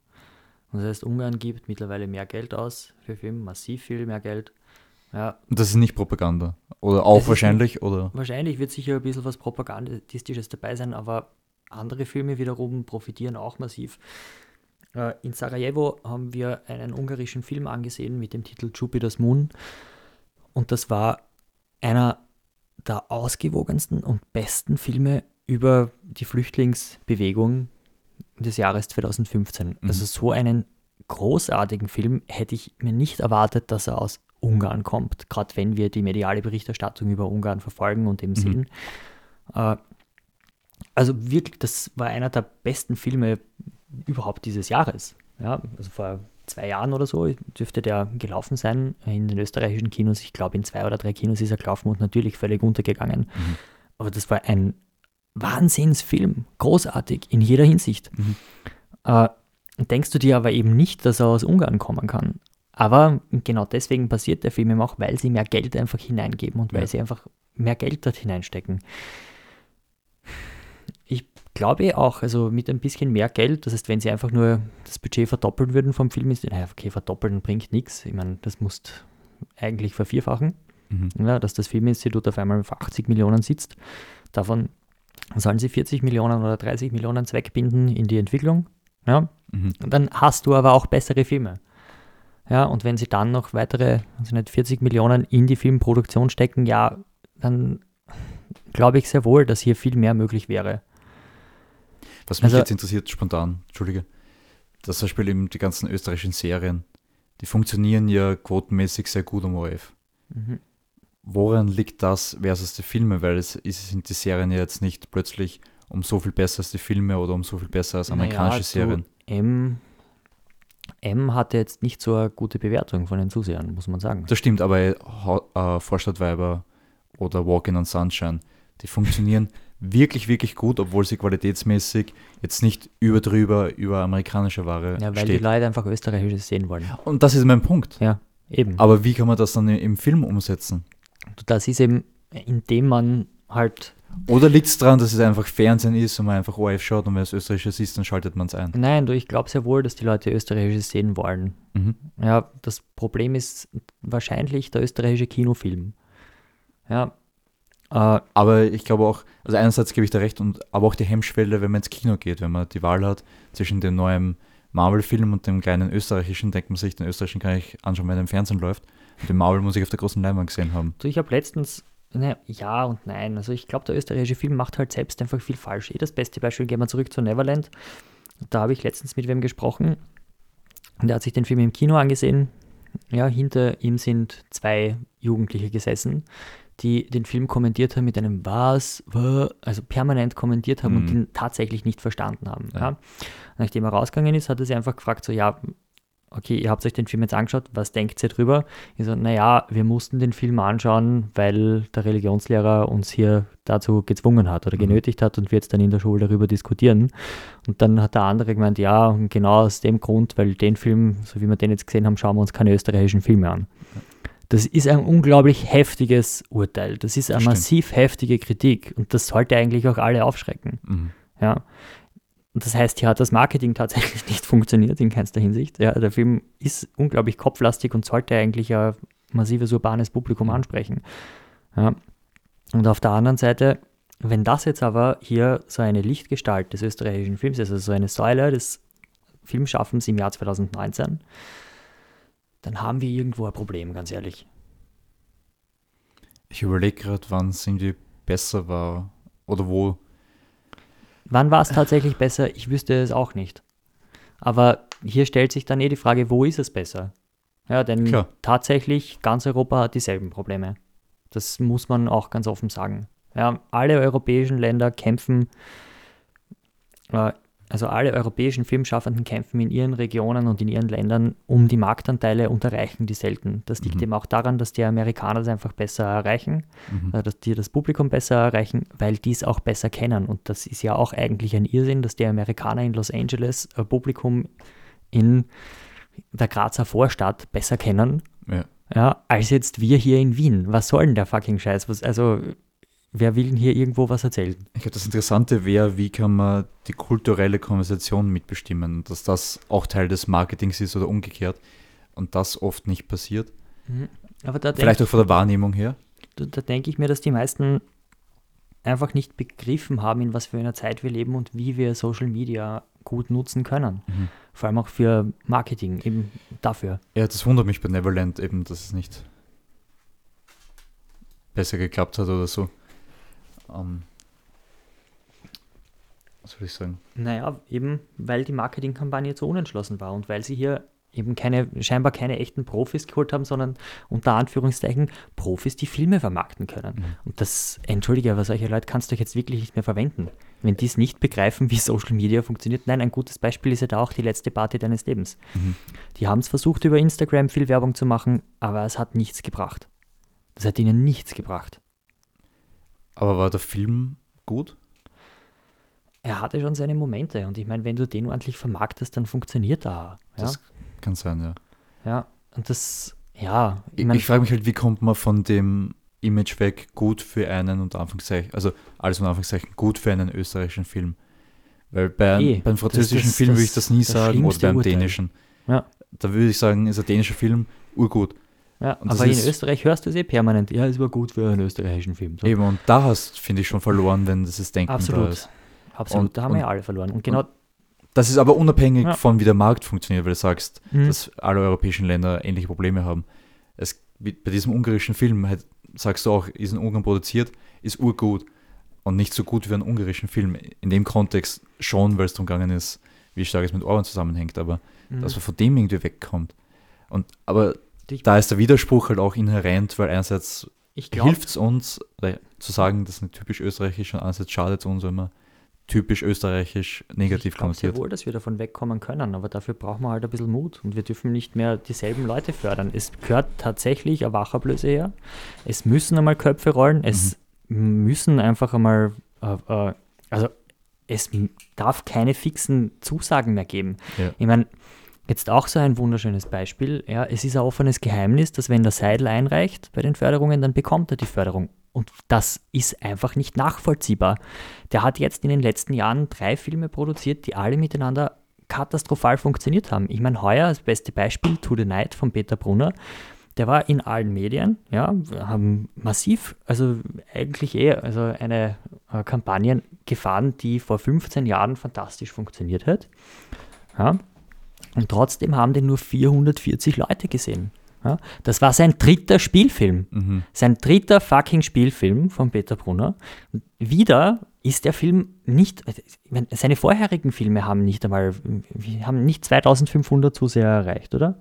Und das heißt, Ungarn gibt mittlerweile mehr Geld aus für Film, massiv viel mehr Geld. Ja, das ist nicht Propaganda. Oder auch ist wahrscheinlich, oder? Wahrscheinlich wird sicher ein bisschen was Propagandistisches dabei sein, aber andere Filme wiederum profitieren auch massiv. Äh, In Sarajevo haben wir einen ungarischen Film angesehen mit dem Titel Jupiter's Moon und das war einer der ausgewogensten und besten Filme über die Flüchtlingsbewegung des Jahres 2015. Mhm. Also so einen großartigen Film hätte ich mir nicht erwartet, dass er aus Ungarn kommt, gerade wenn wir die mediale Berichterstattung über Ungarn verfolgen und eben Mhm. sehen. Äh, also wirklich, das war einer der besten Filme überhaupt dieses Jahres. Ja, also vor zwei Jahren oder so dürfte der gelaufen sein in den österreichischen Kinos. Ich glaube, in zwei oder drei Kinos ist er gelaufen und natürlich völlig untergegangen. Mhm. Aber das war ein Wahnsinnsfilm, großartig in jeder Hinsicht. Mhm. Äh, denkst du dir aber eben nicht, dass er aus Ungarn kommen kann. Aber genau deswegen passiert der Film eben auch, weil sie mehr Geld einfach hineingeben und weil Ja. sie einfach mehr Geld dort hineinstecken. Ich glaube auch, also mit ein bisschen mehr Geld, das heißt, wenn sie einfach nur das Budget verdoppeln würden vom Film, ist, naja, okay, verdoppeln bringt nichts. Ich meine, das musst eigentlich vervierfachen Mhm. ja, dass das Filminstitut auf einmal auf 80 Millionen sitzt. Davon sollen sie 40 Millionen oder 30 Millionen zweckbinden in die Entwicklung. Ja, Mhm. und dann hast du aber auch bessere Filme. Ja, und wenn sie dann noch weitere, also nicht 40 Millionen in die Filmproduktion stecken, ja, dann glaube ich sehr wohl, dass hier viel mehr möglich wäre. Was mich Also- jetzt interessiert, spontan, Entschuldige, dass zum Beispiel eben die ganzen österreichischen Serien, die funktionieren ja quotenmäßig sehr gut am ORF. Mhm. Woran liegt das versus die Filme? Weil es ist, sind die Serien ja jetzt nicht plötzlich um so viel besser als die Filme oder um so viel besser als amerikanische Naja, Serien. M, M hatte jetzt nicht so eine gute Bewertung von den Zusehern, muss man sagen. Das stimmt, aber Ho- äh, Vorstadtweiber oder Walking on Sunshine, die funktionieren wirklich, wirklich gut, obwohl sie qualitätsmäßig jetzt nicht überdrüber über amerikanische Ware Ja, weil die steht. Leute einfach österreichisches sehen wollen. Und das ist mein Punkt. Ja, eben. Aber wie kann man das dann im Film umsetzen? Das ist eben, indem man halt, Oder liegt es daran, dass es einfach Fernsehen ist und man einfach ORF schaut und wenn es österreichisches ist, dann schaltet man es ein? nein, du, ich glaube sehr wohl, dass die Leute österreichisches sehen wollen. Mhm. Ja, das Problem ist wahrscheinlich der österreichische Kinofilm. Ja, äh, Aber ich glaube auch, also einerseits gebe ich da recht, und aber auch die Hemmschwelle, wenn man ins Kino geht, wenn man die Wahl hat zwischen dem neuen Marvel-Film und dem kleinen österreichischen, denkt man sich, den österreichischen kann ich anschauen, wenn er im Fernsehen läuft. Und den Marvel muss ich auf der großen Leinwand gesehen haben. Du, ich habe letztens, ne, ja und nein. Also ich glaube, der österreichische Film macht halt selbst einfach viel falsch. Eh das beste Beispiel, gehen wir zurück zu Neverland. Da habe ich letztens mit wem gesprochen. Und der hat sich den Film im Kino angesehen. Ja, hinter ihm sind zwei Jugendliche gesessen, die den Film kommentiert haben mit einem Was, Wa? also permanent kommentiert haben und Mhm. ihn tatsächlich nicht verstanden haben. Ja. Ja. Nachdem er rausgegangen ist, hat er sie einfach gefragt, so ja, okay, ihr habt euch den Film jetzt angeschaut, was denkt ihr drüber? Ich so, naja, wir mussten den Film anschauen, weil der Religionslehrer uns hier dazu gezwungen hat oder Mhm. genötigt hat und wir jetzt dann in der Schule darüber diskutieren. Und dann hat der andere gemeint, ja, und genau aus dem Grund, weil den Film, so wie wir den jetzt gesehen haben, schauen wir uns keine österreichischen Filme an. Das ist ein unglaublich heftiges Urteil. Das ist eine Stimmt. massiv heftige Kritik und das sollte eigentlich auch alle aufschrecken. Mhm. Ja. Und das heißt, hier hat das Marketing tatsächlich nicht funktioniert in keinster Hinsicht. Ja, der Film ist unglaublich kopflastig und sollte eigentlich ein massives urbanes Publikum ansprechen. Ja. Und auf der anderen Seite, wenn das jetzt aber hier so eine Lichtgestalt des österreichischen Films ist, also so eine Säule des Filmschaffens im Jahr 2019, dann haben wir irgendwo ein Problem, ganz ehrlich. Ich überlege gerade, wann es irgendwie besser war oder wo. Wann war es tatsächlich besser? Ich wüsste es auch nicht. Aber hier stellt sich dann eh die Frage, wo ist es besser? Ja, denn Klar. tatsächlich ganz Europa hat dieselben Probleme. Das muss man auch ganz offen sagen. Ja, alle europäischen Länder kämpfen, äh, also alle europäischen Filmschaffenden kämpfen in ihren Regionen und in ihren Ländern um die Marktanteile und erreichen die selten. Das liegt Mhm. eben auch daran, dass die Amerikaner das einfach besser erreichen Mhm. äh, dass die das Publikum besser erreichen, weil die es auch besser kennen. Und das ist ja auch eigentlich ein Irrsinn, dass die Amerikaner in Los Angeles ein Publikum in der Grazer Vorstadt besser kennen, Ja. ja, als jetzt wir hier in Wien. Was soll denn der fucking Scheiß? Was, also, wer will denn hier irgendwo was erzählen? Ich glaube, das Interessante wäre, wie kann man die kulturelle Konversation mitbestimmen dass das auch Teil des Marketings ist oder umgekehrt und das oft nicht passiert. Denke Vielleicht auch von der Wahrnehmung her. da, da denk ich mir, dass die meisten einfach nicht begriffen haben, in was für einer Zeit wir leben und wie wir Social Media gut nutzen können. Mhm. Vor allem auch für Marketing, eben dafür. Ja, das wundert mich bei Neverland eben, dass es nicht besser geklappt hat oder so. Ähm, was soll ich sagen? Naja, eben weil die Marketingkampagne zu unentschlossen war und weil sie hier eben keine, scheinbar keine echten Profis geholt haben, sondern unter Anführungszeichen Profis, die Filme vermarkten können. Mhm. Und das, entschuldige, aber solche Leute kannst du jetzt wirklich nicht mehr verwenden. Wenn die es nicht begreifen, wie Social Media funktioniert. Nein, ein gutes Beispiel ist ja da auch die letzte Party deines Lebens. Mhm. Die haben es versucht, über Instagram viel Werbung zu machen, aber es hat nichts gebracht. Das hat ihnen nichts gebracht. Aber war der Film gut? Er hatte schon seine Momente und ich meine, wenn du den ordentlich vermarktest, dann funktioniert er. Ja? Das kann sein, ja. Ja, und das, ja, ich mein, ich frage mich halt, wie kommt man von dem Image weg, gut für einen, unter Anführungszeichen, also alles unter Anführungszeichen, gut für einen österreichischen Film. Weil bei, Eh, beim das französischen ist Film würde ich das- das nie das sagen oder beim dänischen. Ja. Da würde ich sagen, ist ein dänischer Film urgut. Ja, und aber in ist- Österreich hörst du es eh permanent. Ja, es war gut für einen österreichischen Film. So. Eben, und da hast, finde ich, schon verloren, wenn das Denken da Absolut. ist. Absolut, Und- da haben wir und- ja alle verloren. Und genau, Das ist aber unabhängig Ja. von, wie der Markt funktioniert, weil du sagst, Mhm. dass alle europäischen Länder ähnliche Probleme haben. Es, bei diesem ungarischen Film, halt, sagst du auch, ist in Ungarn produziert, ist urgut und nicht so gut wie ein ungarischen Film. In dem Kontext schon, weil es darum gegangen ist, wie stark es mit Orban zusammenhängt, aber Mhm. dass man von dem irgendwie wegkommt. Und, aber Ich- da ist der Widerspruch halt auch inhärent, weil einerseits hilft es uns, zu sagen, das ist nicht typisch österreichisch und andererseits schadet es uns, wenn man typisch österreichisch negativ ich glaube wohl, dass wir davon wegkommen können, aber dafür brauchen wir halt ein bisschen Mut und wir dürfen nicht mehr dieselben Leute fördern. Es gehört tatsächlich eine Wachablöse her. Es müssen einmal Köpfe rollen, es Mhm. müssen einfach einmal, äh, äh, also es darf keine fixen Zusagen mehr geben. Ja. Ich meine, jetzt auch so ein wunderschönes Beispiel. Ja, es ist ein offenes Geheimnis, dass wenn der Seidel einreicht bei den Förderungen, dann bekommt er die Förderung. Und das ist einfach nicht nachvollziehbar. Der hat jetzt in den letzten Jahren drei Filme produziert, die alle miteinander katastrophal funktioniert haben. Ich meine, heuer das beste Beispiel, To the Night von Peter Brunner. Der war in allen Medien, ja, haben massiv, also eigentlich eh, also eine äh, Kampagne gefahren, die vor 15 Jahren fantastisch funktioniert hat. Ja. Und trotzdem haben den nur 440 Leute gesehen. Ja. Das war sein dritter Spielfilm. Mhm. Sein dritter fucking Spielfilm von Peter Brunner. Und wieder ist der Film nicht, ich meine, seine vorherigen Filme haben nicht einmal, haben nicht 2500 Zuseher erreicht, oder?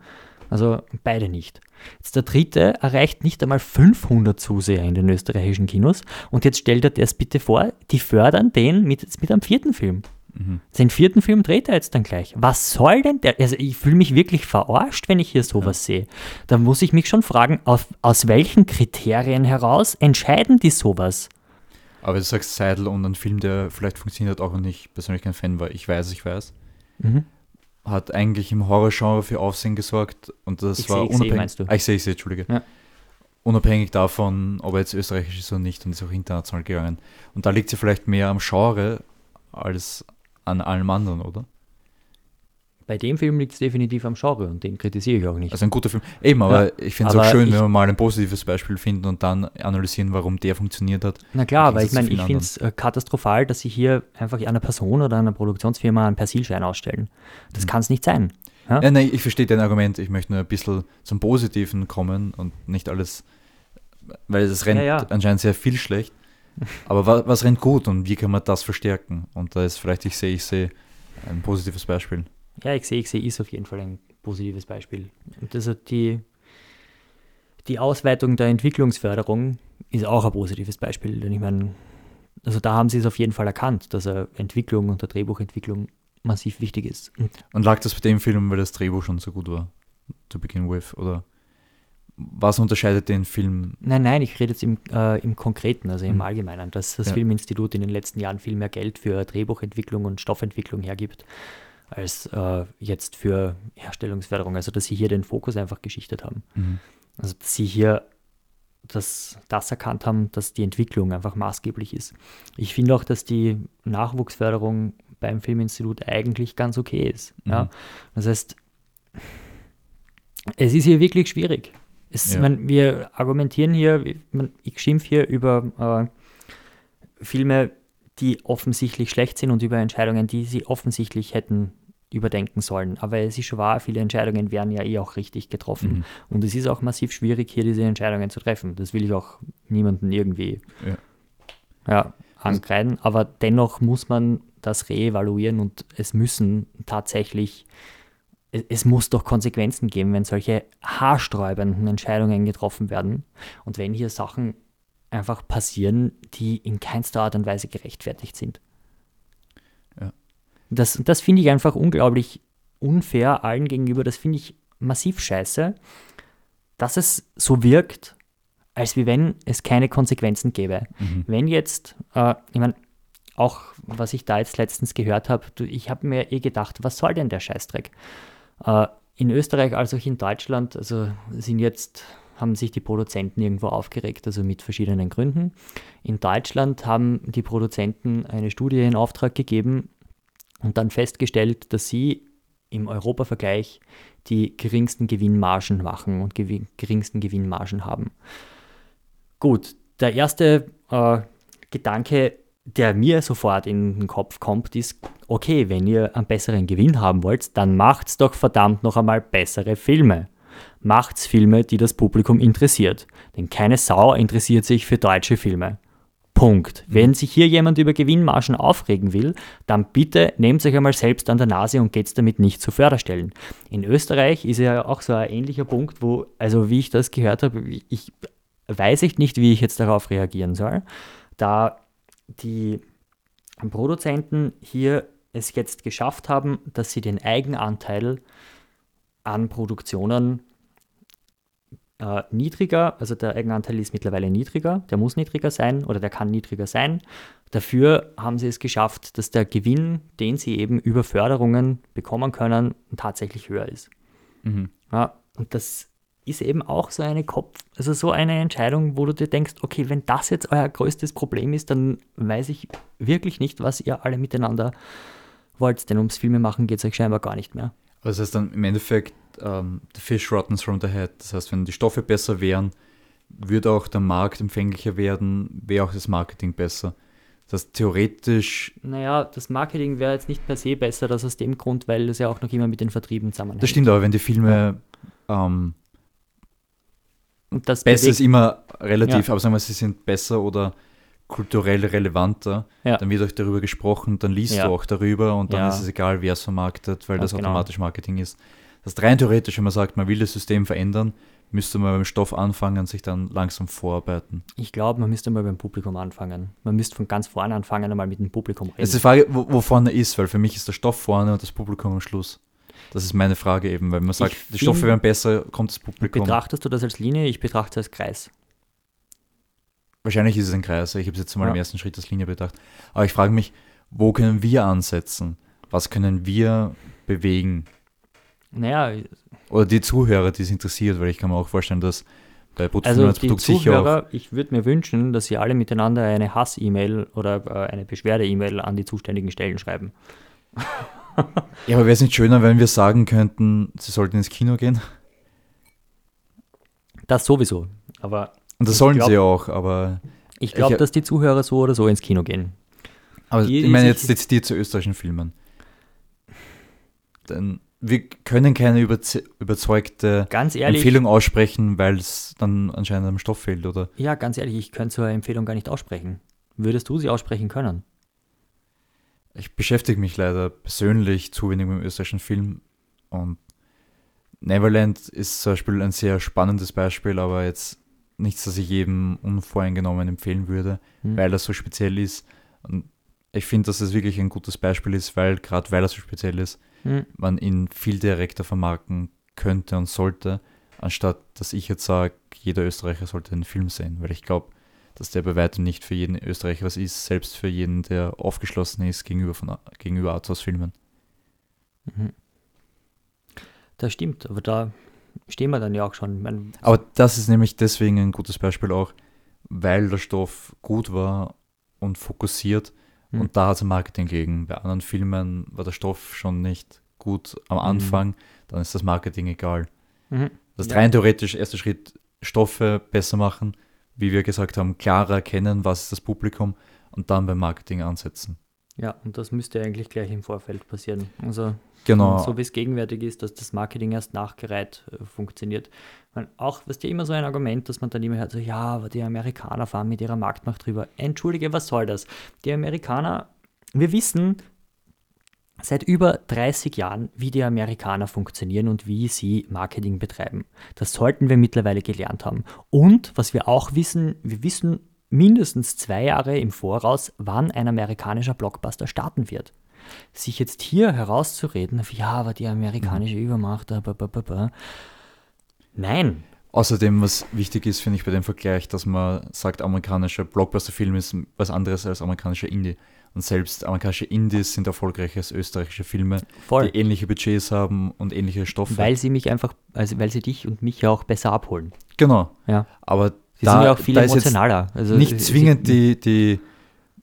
Also beide nicht. Jetzt der dritte erreicht nicht einmal 500 Zuseher in den österreichischen Kinos. Und jetzt stellt er das bitte vor, die fördern den mit, mit einem vierten Film. Mhm. Seinen vierten Film dreht er jetzt dann gleich. Was soll denn der? Also ich fühle mich wirklich verarscht, wenn ich hier sowas sehe. Da muss ich mich schon fragen, auf, aus welchen Kriterien heraus entscheiden die sowas? Aber du sagst Seidel und ein Film, der vielleicht funktioniert, auch wenn ich persönlich kein Fan war. Ich weiß, ich weiß. Mhm. Hat eigentlich im Horrorgenre für Aufsehen gesorgt und das Ich war seh, seh, unabhängig. du? Ah, ich sehe, ich sehe, Entschuldige. Ja. Unabhängig davon, ob er jetzt österreichisch ist oder nicht und ist auch international gegangen. Und da liegt sie vielleicht mehr am Genre als an allem anderen, oder? Bei dem Film liegt es definitiv am Genre und den kritisiere ich auch nicht. Also ein guter Film. Eben, aber Ja, ich finde es auch schön, ich- wenn wir mal ein positives Beispiel finden und dann analysieren, warum der funktioniert hat. Na klar, aber ich meine, ich finde es äh, katastrophal, dass sie hier einfach einer Person oder einer Produktionsfirma einen Persilschein ausstellen. Das Mhm. kann es nicht sein. Ja? Ja, nein, ich verstehe dein Argument. Ich möchte nur ein bisschen zum Positiven kommen und nicht alles, weil es rennt ja. anscheinend sehr viel schlecht. Aber was, was rennt gut und wie kann man das verstärken? Und da ist vielleicht, ich sehe, ich sehe ein positives Beispiel. Ja, ich sehe, ich sehe, ist auf jeden Fall ein positives Beispiel. Und also die, die Ausweitung der Entwicklungsförderung ist auch ein positives Beispiel. Denn ich meine, also da haben sie es auf jeden Fall erkannt, dass Entwicklung und der Drehbuchentwicklung massiv wichtig ist. Und Und lag das bei dem Film, weil das Drehbuch schon so gut war, to begin with? Oder was unterscheidet den Film? nein, nein, ich rede jetzt im, äh, im Konkreten, also im Mhm. Allgemeinen, dass das Ja. Filminstitut in den letzten Jahren viel mehr Geld für Drehbuchentwicklung und Stoffentwicklung hergibt, als äh, jetzt für Herstellungsförderung. Also dass sie hier den Fokus einfach geschichtet haben. Also, dass sie hier das, das erkannt haben, dass die Entwicklung einfach maßgeblich ist. Ich finde auch, dass die Nachwuchsförderung beim Filminstitut eigentlich ganz okay ist. Ja? Mhm. Das heißt, es ist hier wirklich schwierig. Es, Ja. man, wir argumentieren hier, man, ich schimpfe hier über äh, Filme, die offensichtlich schlecht sind und über Entscheidungen, die sie offensichtlich hätten überdenken sollen. Aber es ist schon wahr, viele Entscheidungen werden ja eh auch richtig getroffen. Mhm. Und es ist auch massiv schwierig, hier diese Entscheidungen zu treffen. Das will ich auch niemanden irgendwie Ja. ja, ankreiden. Aber dennoch muss man das reevaluieren und es müssen tatsächlich, es muss doch Konsequenzen geben, wenn solche haarsträubenden Entscheidungen getroffen werden und wenn hier Sachen einfach passieren, die in keinster Art und Weise gerechtfertigt sind. Ja. Das, das finde ich einfach unglaublich unfair allen gegenüber. Das finde ich massiv scheiße, dass es so wirkt, als wie wenn es keine Konsequenzen gäbe. Mhm. Wenn jetzt, äh, ich meine, auch was ich da jetzt letztens gehört habe, ich habe mir eh gedacht, was soll denn der Scheißdreck? Äh, in Österreich als auch in Deutschland, also sind jetzt, haben sich die Produzenten irgendwo aufgeregt, also mit verschiedenen Gründen. In Deutschland haben die Produzenten eine Studie in Auftrag gegeben und dann festgestellt, dass sie im Europavergleich die geringsten Gewinnmargen machen und gewi geringsten Gewinnmargen haben. Gut, der erste äh, Gedanke, der mir sofort in den Kopf kommt, ist, okay, wenn ihr einen besseren Gewinn haben wollt, dann macht's doch verdammt noch einmal bessere Filme. Macht's Filme, die das Publikum interessiert. Denn keine Sau interessiert sich für deutsche Filme. Punkt. Wenn sich hier jemand über Gewinnmargen aufregen will, dann bitte nehmt euch einmal selbst an der Nase und geht damit nicht zu Förderstellen. In Österreich ist ja auch so ein ähnlicher Punkt, wo, also wie ich das gehört habe, ich weiß ich nicht, wie ich jetzt darauf reagieren soll, da die Produzenten hier es jetzt geschafft haben, dass sie den Eigenanteil an Produktionen äh, niedriger, also der Eigenanteil ist mittlerweile niedriger, der muss niedriger sein oder der kann niedriger sein. Dafür haben sie es geschafft, dass der Gewinn, den sie eben über Förderungen bekommen können, tatsächlich höher ist. Mhm. Ja, und das ist eben auch so eine Kopf, also so eine Entscheidung, wo du dir denkst, okay, wenn das jetzt euer größtes Problem ist, dann weiß ich wirklich nicht, was ihr alle miteinander wollt, denn ums Filme machen geht es euch scheinbar gar nicht mehr. Also das heißt dann im Endeffekt, ähm, the fish rottens from the head. Das heißt, wenn die Stoffe besser wären, würde auch der Markt empfänglicher werden, wäre auch das Marketing besser. Das heißt, theoretisch, Naja, das Marketing wäre jetzt nicht per se besser, das aus dem Grund, weil das ja auch noch immer mit den Vertrieben zusammenhängt. das stimmt aber, wenn die Filme ähm, Und das besser ist immer relativ, aber sagen wir, sie sind besser oder kulturell relevanter, Ja. dann wird auch darüber gesprochen, dann liest Ja. du auch darüber und dann Ja. ist es egal, wer es vermarktet, weil Ganz das genau. automatisch Marketing ist. Das rein theoretisch, wenn man sagt, man will das System verändern, müsste man beim Stoff anfangen, sich dann langsam vorarbeiten. ich glaube, man müsste mal beim Publikum anfangen. Man müsste von ganz vorne anfangen, einmal mit dem Publikum reden. Es ist die Frage, wo, wo vorne ist, weil für mich ist der Stoff vorne und das Publikum am Schluss. Das ist meine Frage eben, weil man sagt, die find- Stoffe werden besser, kommt das Publikum. Betrachtest du das als Linie? Ich betrachte es als Kreis. Wahrscheinlich ist es ein Kreis, ich habe es jetzt mal Ja. im ersten Schritt als Linie bedacht. Aber ich frage mich, wo können wir ansetzen? Was können wir bewegen? Naja, Oder die Zuhörer, die es interessiert, weil ich kann mir auch vorstellen, dass bei also als die Produkt. Zuhörer, ich würde mir wünschen, dass sie alle miteinander eine Hass-E-Mail oder äh, eine Beschwerde-E-Mail an die zuständigen Stellen schreiben. Ja, aber wäre es nicht schöner, wenn wir sagen könnten, sie sollten ins Kino gehen? Das sowieso. Aber Und das sollen glaub- sie auch, aber, ich glaube, dass die Zuhörer so oder so ins Kino gehen. aber Die- ich meine jetzt dezidiert zu österreichischen Filmen. Denn wir können keine überze überzeugte Ganz ehrlich, Empfehlung aussprechen, weil es dann anscheinend am Stoff fehlt, oder? ja, ganz ehrlich, ich könnte so eine Empfehlung gar nicht aussprechen. Würdest du sie aussprechen können? Ich beschäftige mich leider persönlich zu wenig mit dem österreichischen Film und Neverland ist zum Beispiel ein sehr spannendes Beispiel, aber jetzt nichts, das ich jedem unvoreingenommen empfehlen würde, Hm. weil das so speziell ist. Und ich finde, dass es wirklich ein gutes Beispiel ist, weil gerade weil er so speziell ist, Hm. man ihn viel direkter vermarkten könnte und sollte, anstatt dass ich jetzt sage, jeder Österreicher sollte den Film sehen, weil ich glaube, dass der bei weitem nicht für jeden Österreicher was ist, selbst für jeden, der aufgeschlossen ist gegenüber, von, gegenüber Arthouse-Filmen. Mhm. Das stimmt, aber da stehen wir dann ja auch schon. Ich mein, Aber das ist nämlich deswegen ein gutes Beispiel auch, weil der Stoff gut war und fokussiert Hm. und da hat es Marketing gegen. Bei anderen Filmen war der Stoff schon nicht gut am Mhm. Anfang, dann ist das Marketing egal. mhm. Das Ja. rein theoretisch erster Schritt, Stoffe besser machen, wie wir gesagt haben, klarer erkennen, was ist das Publikum und dann beim Marketing ansetzen. Ja, und das müsste eigentlich gleich im Vorfeld passieren. Also Genau. so wie es gegenwärtig ist, dass das Marketing erst nachgereiht äh, funktioniert. Ich mein, auch, was ja immer so ein Argument, dass man dann immer hört, so, ja, aber die Amerikaner fahren mit ihrer Marktmacht drüber. Entschuldige, was soll das? Die Amerikaner, wir wissen seit über 30 Jahren, wie die Amerikaner funktionieren und wie sie Marketing betreiben. Das sollten wir mittlerweile gelernt haben. Und was wir auch wissen, wir wissen mindestens zwei Jahre im Voraus, wann ein amerikanischer Blockbuster starten wird sich jetzt hier herauszureden, ja, aber die amerikanische Übermacht, ba, ba, ba. nein, Außerdem, was wichtig ist, finde ich bei dem Vergleich, dass man sagt, amerikanischer Blockbuster-Film ist was anderes als amerikanischer Indie. Und selbst amerikanische Indies sind erfolgreicher als österreichische Filme, voll, die ähnliche Budgets haben und ähnliche Stoffe. weil sie mich einfach, also weil sie dich und mich ja auch besser abholen. genau. Ja. Aber Sie da, sind ja auch viel emotionaler. Also nicht sie- zwingend die, die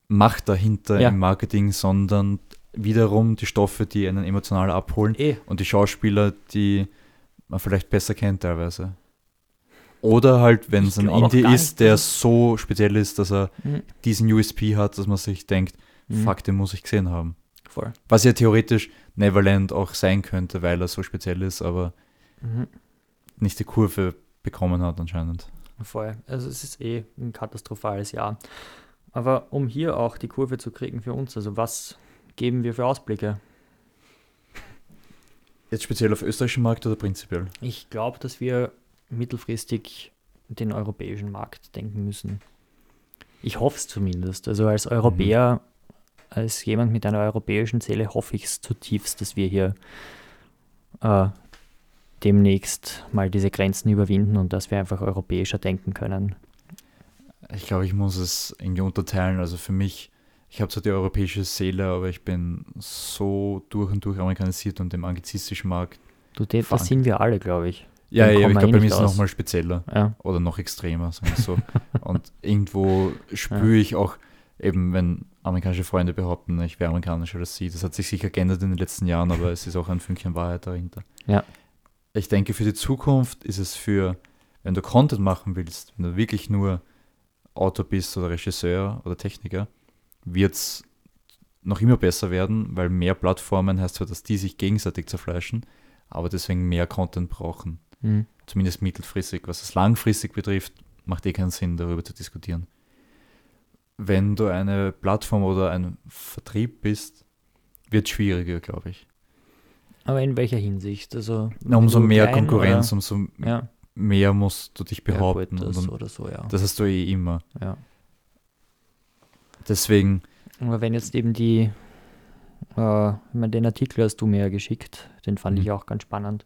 Macht dahinter Ja. im Marketing, sondern wiederum die Stoffe, die einen emotional abholen Eh, und die Schauspieler, die man vielleicht besser kennt teilweise. Oder halt, wenn es ein Indie ist, der dass so speziell ist, dass er Mhm. diesen USP hat, dass man sich denkt, Mhm. fuck, den muss ich gesehen haben. voll. Was ja theoretisch Neverland auch sein könnte, weil er so speziell ist, aber Mhm. nicht die Kurve bekommen hat anscheinend. Voll. Also es ist eh ein katastrophales Jahr. Aber um hier auch die Kurve zu kriegen für uns, also was geben wir für Ausblicke? Jetzt speziell auf österreichischen Markt oder prinzipiell? Ich glaube, dass wir mittelfristig den europäischen Markt denken müssen. Ich hoffe es zumindest. Also als Europäer, als jemand mit einer europäischen Seele hoffe ich es zutiefst, dass wir hier äh, demnächst mal diese Grenzen überwinden und dass wir einfach europäischer denken können. Ich glaube, ich muss es irgendwie unterteilen. Also für mich, ich habe zwar die europäische Seele, aber ich bin so durch und durch amerikanisiert und im anglizistischen Markt. Du, das sind wir alle, glaube ich. Ja, ja, kommen ich glaube, eh bei mir nicht ist es nochmal spezieller Ja. oder noch extremer, sagen wir so. und irgendwo spüre ich auch, eben wenn amerikanische Freunde behaupten, ich wäre amerikanischer als sie. Das hat sich sicher geändert in den letzten Jahren, aber es ist auch ein Fünkchen Wahrheit dahinter. Ja. Ich denke, für die Zukunft ist es für, wenn du Content machen willst, wenn du wirklich nur Autor bist oder Regisseur oder Techniker, wird es noch immer besser werden, weil mehr Plattformen heißt zwar, dass die sich gegenseitig zerfleischen, aber deswegen mehr Content brauchen. Mhm. Zumindest mittelfristig. Was es langfristig betrifft, macht eh keinen Sinn, darüber zu diskutieren. Wenn du eine Plattform oder ein Vertrieb bist, wird es schwieriger, glaube ich. Aber in welcher Hinsicht? Also umso mehr klein Konkurrenz, oder- umso Ja, mehr musst du dich ja, behaupten. gut, das und, oder so, ja. das hast du eh immer. ja. Deswegen, Aber wenn jetzt eben die, äh, ich meine, den Artikel hast du mir ja geschickt, den fand Mhm. ich auch ganz spannend,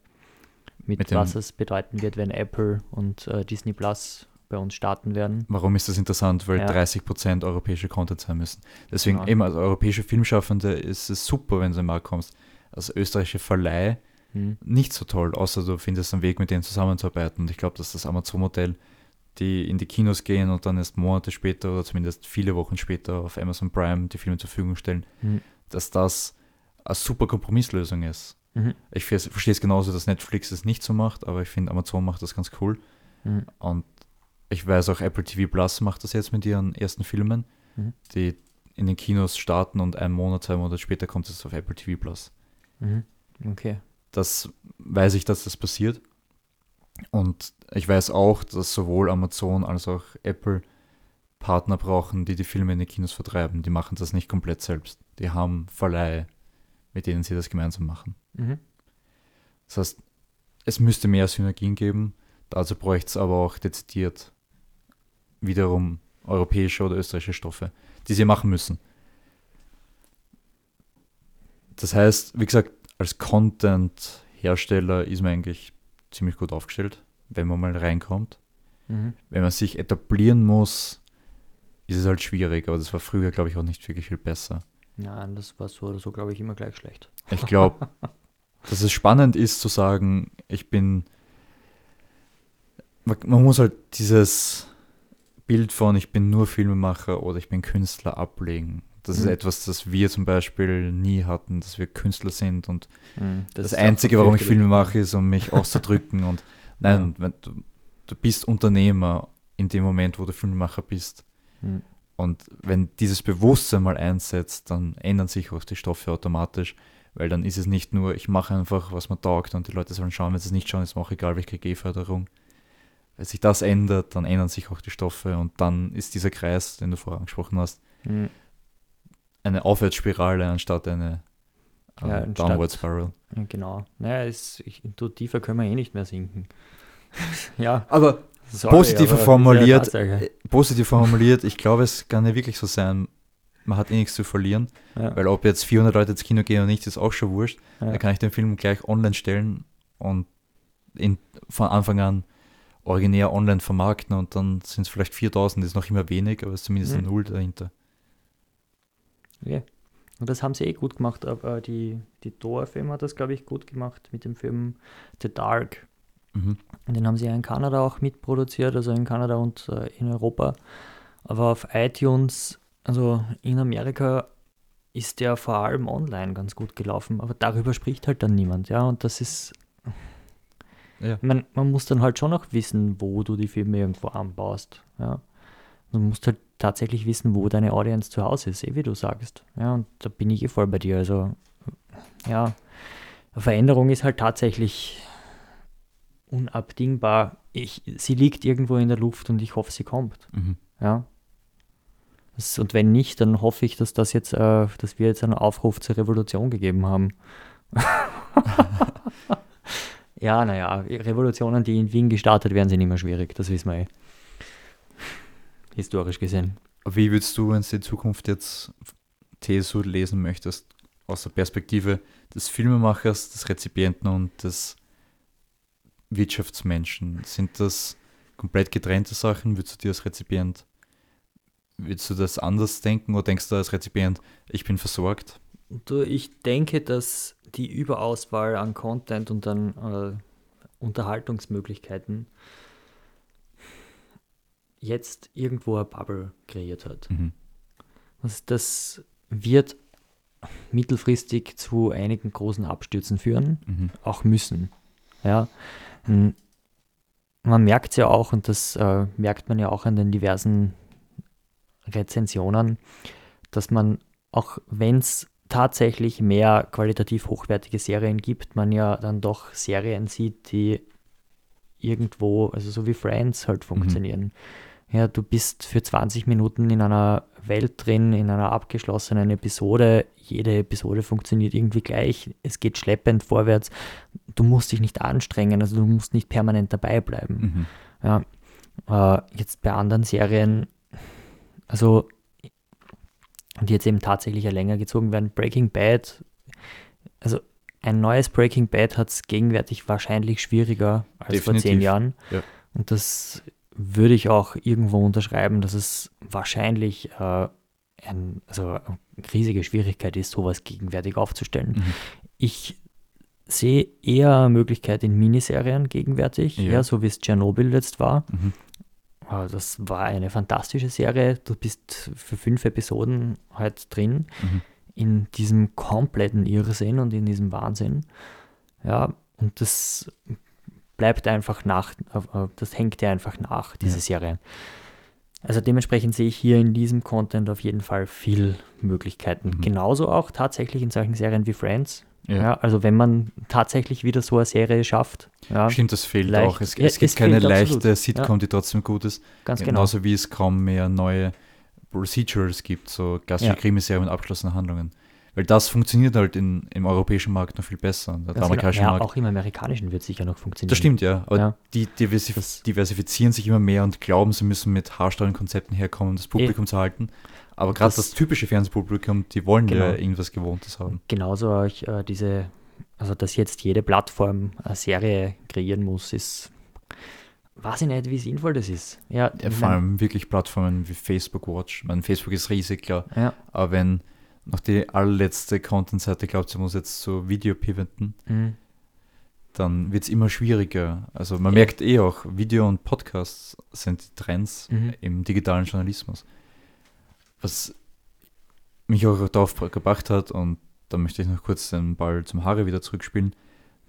mit, Mit was es bedeuten wird, wenn Apple und äh, Disney Plus bei uns starten werden. warum ist das interessant? Weil Ja. 30% europäische Content sein müssen. Deswegen Ja. eben als europäische Filmschaffende ist es super, wenn du Markt kommst. Als österreichische Verleih Hm. nicht so toll, außer du findest einen Weg, mit denen zusammenzuarbeiten. Und ich glaube, dass das Amazon-Modell, die in die Kinos gehen und dann erst Monate später oder zumindest viele Wochen später auf Amazon Prime die Filme zur Verfügung stellen, Mhm. dass das eine super Kompromisslösung ist. Mhm. Ich vers- verstehe es genauso, dass Netflix es nicht so macht, aber ich finde, Amazon macht das ganz cool. Mhm. Und ich weiß auch, Apple TV Plus macht das jetzt mit ihren ersten Filmen, Mhm. die in den Kinos starten und einen Monat, zwei Monate später kommt es auf Apple TV Plus. Mhm. Okay. Das weiß ich, dass das passiert. Und ich weiß auch, dass sowohl Amazon als auch Apple Partner brauchen, die die Filme in den Kinos vertreiben. Die machen das nicht komplett selbst. Die haben Verleihe, mit denen sie das gemeinsam machen. Mhm. Das heißt, es müsste mehr Synergien geben. Dazu bräuchte es aber auch dezidiert wiederum europäische oder österreichische Stoffe, die sie machen müssen. Das heißt, wie gesagt, als Content-Hersteller ist man eigentlich ziemlich gut aufgestellt, wenn man mal reinkommt. Mhm. Wenn man sich etablieren muss, ist es halt schwierig, aber das war früher, glaube ich, auch nicht wirklich viel besser. Nein, das war so oder so, glaube ich, immer gleich schlecht. Ich glaube, dass es spannend ist zu sagen, ich bin. Man man muss halt dieses Bild von ich bin nur Filmemacher oder ich bin Künstler ablegen. Das ist Mhm. etwas, das wir zum Beispiel nie hatten, dass wir Künstler sind und Mhm. das, ist auch Einzige, warum ich. Filme mache, ist, um mich auszudrücken. und nein, wenn du, du bist Unternehmer in dem Moment, wo du Filmemacher bist. Mhm. Und wenn dieses Bewusstsein mal einsetzt, dann ändern sich auch die Stoffe automatisch, weil dann ist es nicht nur, ich mache einfach, was mir taugt und die Leute sollen schauen, wenn sie es nicht schauen, ist mir auch egal, ich kriege eh Förderung. Wenn sich das ändert, dann ändern sich auch die Stoffe und dann ist dieser Kreis, den du vorher angesprochen hast, Mhm. Eine Aufwärtsspirale anstatt eine äh, Ja, anstatt- Downward Spiral. Genau. Naja, es, ich, tiefer können wir eh nicht mehr sinken. ja, Aber sorry, Positiver ist formuliert, äh, positiv formuliert, ich glaube, es kann ja wirklich so sein, man hat eh nichts zu verlieren, Ja. weil ob jetzt 400 Leute ins Kino gehen oder nicht, ist auch schon wurscht. Ja. Da kann ich den Film gleich online stellen und in, von Anfang an originär online vermarkten und dann sind es vielleicht 4000, das ist noch immer wenig, aber es ist zumindest ein Mhm. Null dahinter. Ja. Und das haben sie eh gut gemacht, aber die, die Thor-Film hat das, glaube ich, gut gemacht mit dem Film The Dark. Mhm. Und den haben sie ja in Kanada auch mitproduziert, also in Kanada und äh, in Europa. Aber auf iTunes, also in Amerika, ist der vor allem online ganz gut gelaufen. Aber darüber spricht halt dann niemand, ja. Und das ist. Ja. Man, man muss dann halt schon auch wissen, wo du die Filme irgendwo anbaust. Ja. Du musst halt tatsächlich wissen, wo deine Audience zu Hause ist, eh wie du sagst. Ja, und da bin ich eh voll bei dir. Also, ja, Veränderung ist halt tatsächlich unabdingbar. Ich, sie liegt irgendwo in der Luft und ich hoffe, sie kommt. Mhm. Ja. Das, und wenn nicht, dann hoffe ich, dass das jetzt, äh, dass wir jetzt einen Aufruf zur Revolution gegeben haben. ja, naja, Revolutionen, die in Wien gestartet werden, sind immer schwierig, das wissen wir eh. Historisch gesehen. Wie würdest du, wenn du in Zukunft jetzt TSU lesen möchtest, aus der Perspektive des Filmemachers, des Rezipienten und des Wirtschaftsmenschen, sind das komplett getrennte Sachen? Würdest du dir als Rezipient, würdest du das anders denken oder denkst du als Rezipient, ich bin versorgt? Du, ich denke, dass die Überauswahl an Content und an äh, Unterhaltungsmöglichkeiten jetzt irgendwo eine Bubble kreiert hat. Mhm. Das, das wird mittelfristig zu einigen großen Abstürzen führen, Mhm. auch müssen. Ja. Hm, Man merkt es ja auch, und das äh, merkt man ja auch an den diversen Rezensionen, dass man, auch wenn es tatsächlich mehr qualitativ hochwertige Serien gibt, man ja dann doch Serien sieht, die irgendwo, also so wie Friends halt funktionieren. Ja, du bist für 20 Minuten in einer Welt drin, in einer abgeschlossenen Episode. Jede Episode funktioniert irgendwie gleich. Es geht schleppend vorwärts. Du musst dich nicht anstrengen, also du musst nicht permanent dabei bleiben. Mhm. Ja, äh, jetzt bei anderen Serien, also die jetzt eben tatsächlich ja länger gezogen werden, Breaking Bad, also ein neues Breaking Bad hat es gegenwärtig wahrscheinlich schwieriger als vor zehn Definitiv, Jahren. ja. Und das würde ich auch irgendwo unterschreiben, dass es wahrscheinlich äh, ein, also eine riesige Schwierigkeit ist, sowas gegenwärtig aufzustellen. Mhm. Ich sehe eher Möglichkeit in Miniserien gegenwärtig, Ja. ja, so wie es Tschernobyl jetzt war. Mhm. Äh, Das war eine fantastische Serie. Du bist für fünf Episoden halt drin Mhm. in diesem kompletten Irrsinn und in diesem Wahnsinn. Ja, und das bleibt einfach nach, das hängt dir einfach nach, diese Ja. Serie. Also dementsprechend sehe ich hier in diesem Content auf jeden Fall viel Möglichkeiten. Mhm. Genauso auch tatsächlich in solchen Serien wie Friends. Ja. Ja. also wenn man tatsächlich wieder so eine Serie schafft, ja, Stimmt, das fehlt Leicht. auch. Es, Ja, es gibt es keine fehlt absolut. leichte Sitcom, die trotzdem gut ist. ganz genau. Genauso wie es kaum mehr neue Procedures gibt, so klassische Ja. Krimiserien mit abgeschlossenen Handlungen. Weil das funktioniert halt in, im europäischen Markt noch viel besser. und Der Ganz amerikanische genau. Ja, Markt. auch im amerikanischen wird sicher noch funktionieren. Das stimmt, ja. Aber Ja. die diversif Das- diversifizieren sich immer mehr und glauben, sie müssen mit haarstarren Konzepten herkommen, um das Publikum zu halten. Aber gerade das, Das- typische Fernsehpublikum, die wollen ja Genau. irgendwas Gewohntes haben. genauso auch äh, diese, also dass jetzt jede Plattform eine Serie kreieren muss, ist, weiß ich nicht, wie sinnvoll das ist. Ja, Ja, vor allem wirklich Plattformen wie Facebook Watch. Ich meine, Facebook ist riesig, klar. ja, Aber wenn noch die allerletzte Content-Seite glaubt, sie muss jetzt zu Video pivoten, mhm. dann wird es immer schwieriger. Also man Ja. merkt eh auch, Video und Podcasts sind die Trends Mhm. im digitalen Journalismus. Was mich auch darauf gebracht hat, und da möchte ich noch kurz den Ball zum Haare wieder zurückspielen,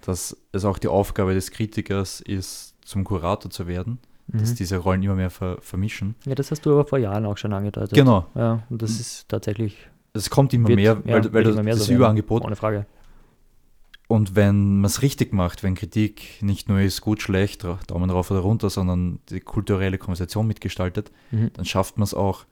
dass es auch die Aufgabe des Kritikers ist, zum Kurator zu werden, dass Mhm. diese Rollen immer mehr ver vermischen. ja, das hast du aber vor Jahren auch schon angedeutet. Genau, Ja, und das Mhm. ist tatsächlich es kommt immer wird, mehr, ja, weil, weil wird das, immer mehr das so Überangebot Ohne Frage. Und wenn man es richtig macht, wenn Kritik nicht nur ist gut, schlecht, Daumen rauf oder runter, sondern die kulturelle Konversation mitgestaltet, Mhm. dann schafft man es auch,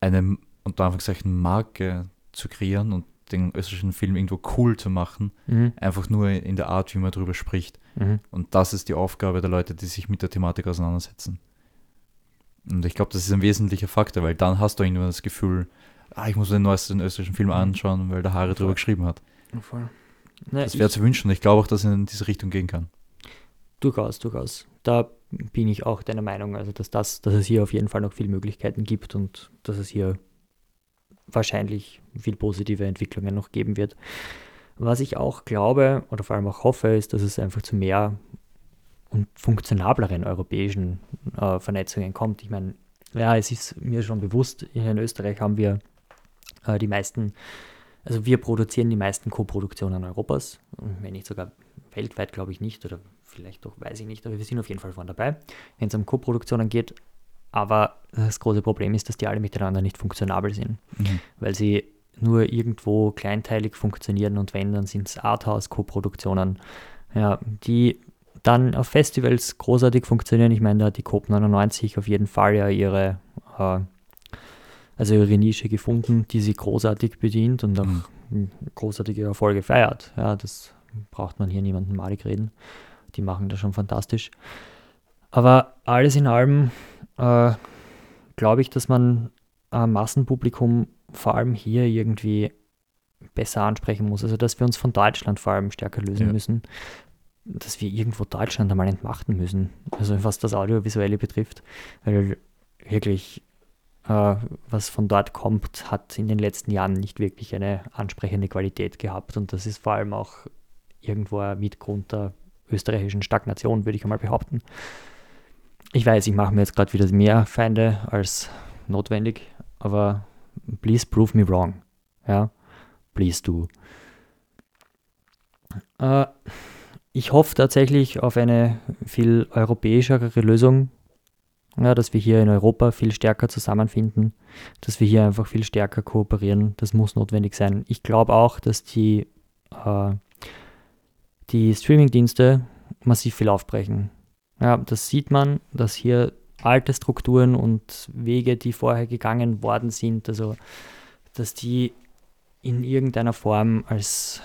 eine unter Anführungszeichen Marke zu kreieren und den österreichischen Film irgendwo cool zu machen, Mhm. einfach nur in der Art, wie man darüber spricht. Mhm. Und das ist die Aufgabe der Leute, die sich mit der Thematik auseinandersetzen. Und ich glaube, das ist ein wesentlicher Faktor, weil dann hast du irgendwann das Gefühl, ah, ich muss den neuesten österreichischen Film Mhm. anschauen, weil der Haare drüber geschrieben hat. Voll. Ne, Das wäre zu wünschen ich glaube auch, dass es in diese Richtung gehen kann. Durchaus, durchaus. Da bin ich auch deiner Meinung, also dass, das, dass es hier auf jeden Fall noch viele Möglichkeiten gibt und dass es hier wahrscheinlich viel positive Entwicklungen noch geben wird. Was ich auch glaube oder vor allem auch hoffe, ist, dass es einfach zu mehr und funktionableren europäischen äh, Vernetzungen kommt. Ich meine, ja, es ist mir schon bewusst, hier in Österreich haben wir die meisten, also wir produzieren die meisten Co-Produktionen Europas, wenn nicht sogar weltweit, glaube ich nicht, oder vielleicht doch, weiß ich nicht, aber wir sind auf jeden Fall vorne dabei, wenn es um Co-Produktionen geht. Aber das große Problem ist, dass die alle miteinander nicht funktionabel sind, weil sie nur irgendwo kleinteilig funktionieren und wenn, dann sind es Arthouse-Co-Produktionen, ja, die dann auf Festivals großartig funktionieren. Ich meine, da hat die COP99 auf jeden Fall ja ihre, äh, also ihre Nische gefunden, die sie großartig bedient und auch Mhm. großartige Erfolge feiert. Ja, das braucht man hier niemanden malig reden. Die machen das schon fantastisch. Aber alles in allem äh, glaube ich, dass man ein Massenpublikum vor allem hier irgendwie besser ansprechen muss. Also dass wir uns von Deutschland vor allem stärker lösen Ja. müssen. Dass wir irgendwo Deutschland einmal entmachten müssen. Also was das Audiovisuelle betrifft. Weil wirklich, äh, was von dort kommt, hat in den letzten Jahren nicht wirklich eine ansprechende Qualität gehabt. Und das ist vor allem auch irgendwo ein Mitgrund der österreichischen Stagnation, würde ich einmal behaupten. Ich weiß, ich mache mir jetzt gerade wieder mehr Feinde als notwendig, aber please prove me wrong. Ja, please do. Äh, ich hoffe tatsächlich auf eine viel europäischere Lösung, ja, dass wir hier in Europa viel stärker zusammenfinden, dass wir hier einfach viel stärker kooperieren. Das muss notwendig sein. Ich glaube auch, dass die, äh, die Streamingdienste massiv viel aufbrechen. Ja, das sieht man, dass hier alte Strukturen und Wege, die vorher gegangen worden sind, also dass die in irgendeiner Form als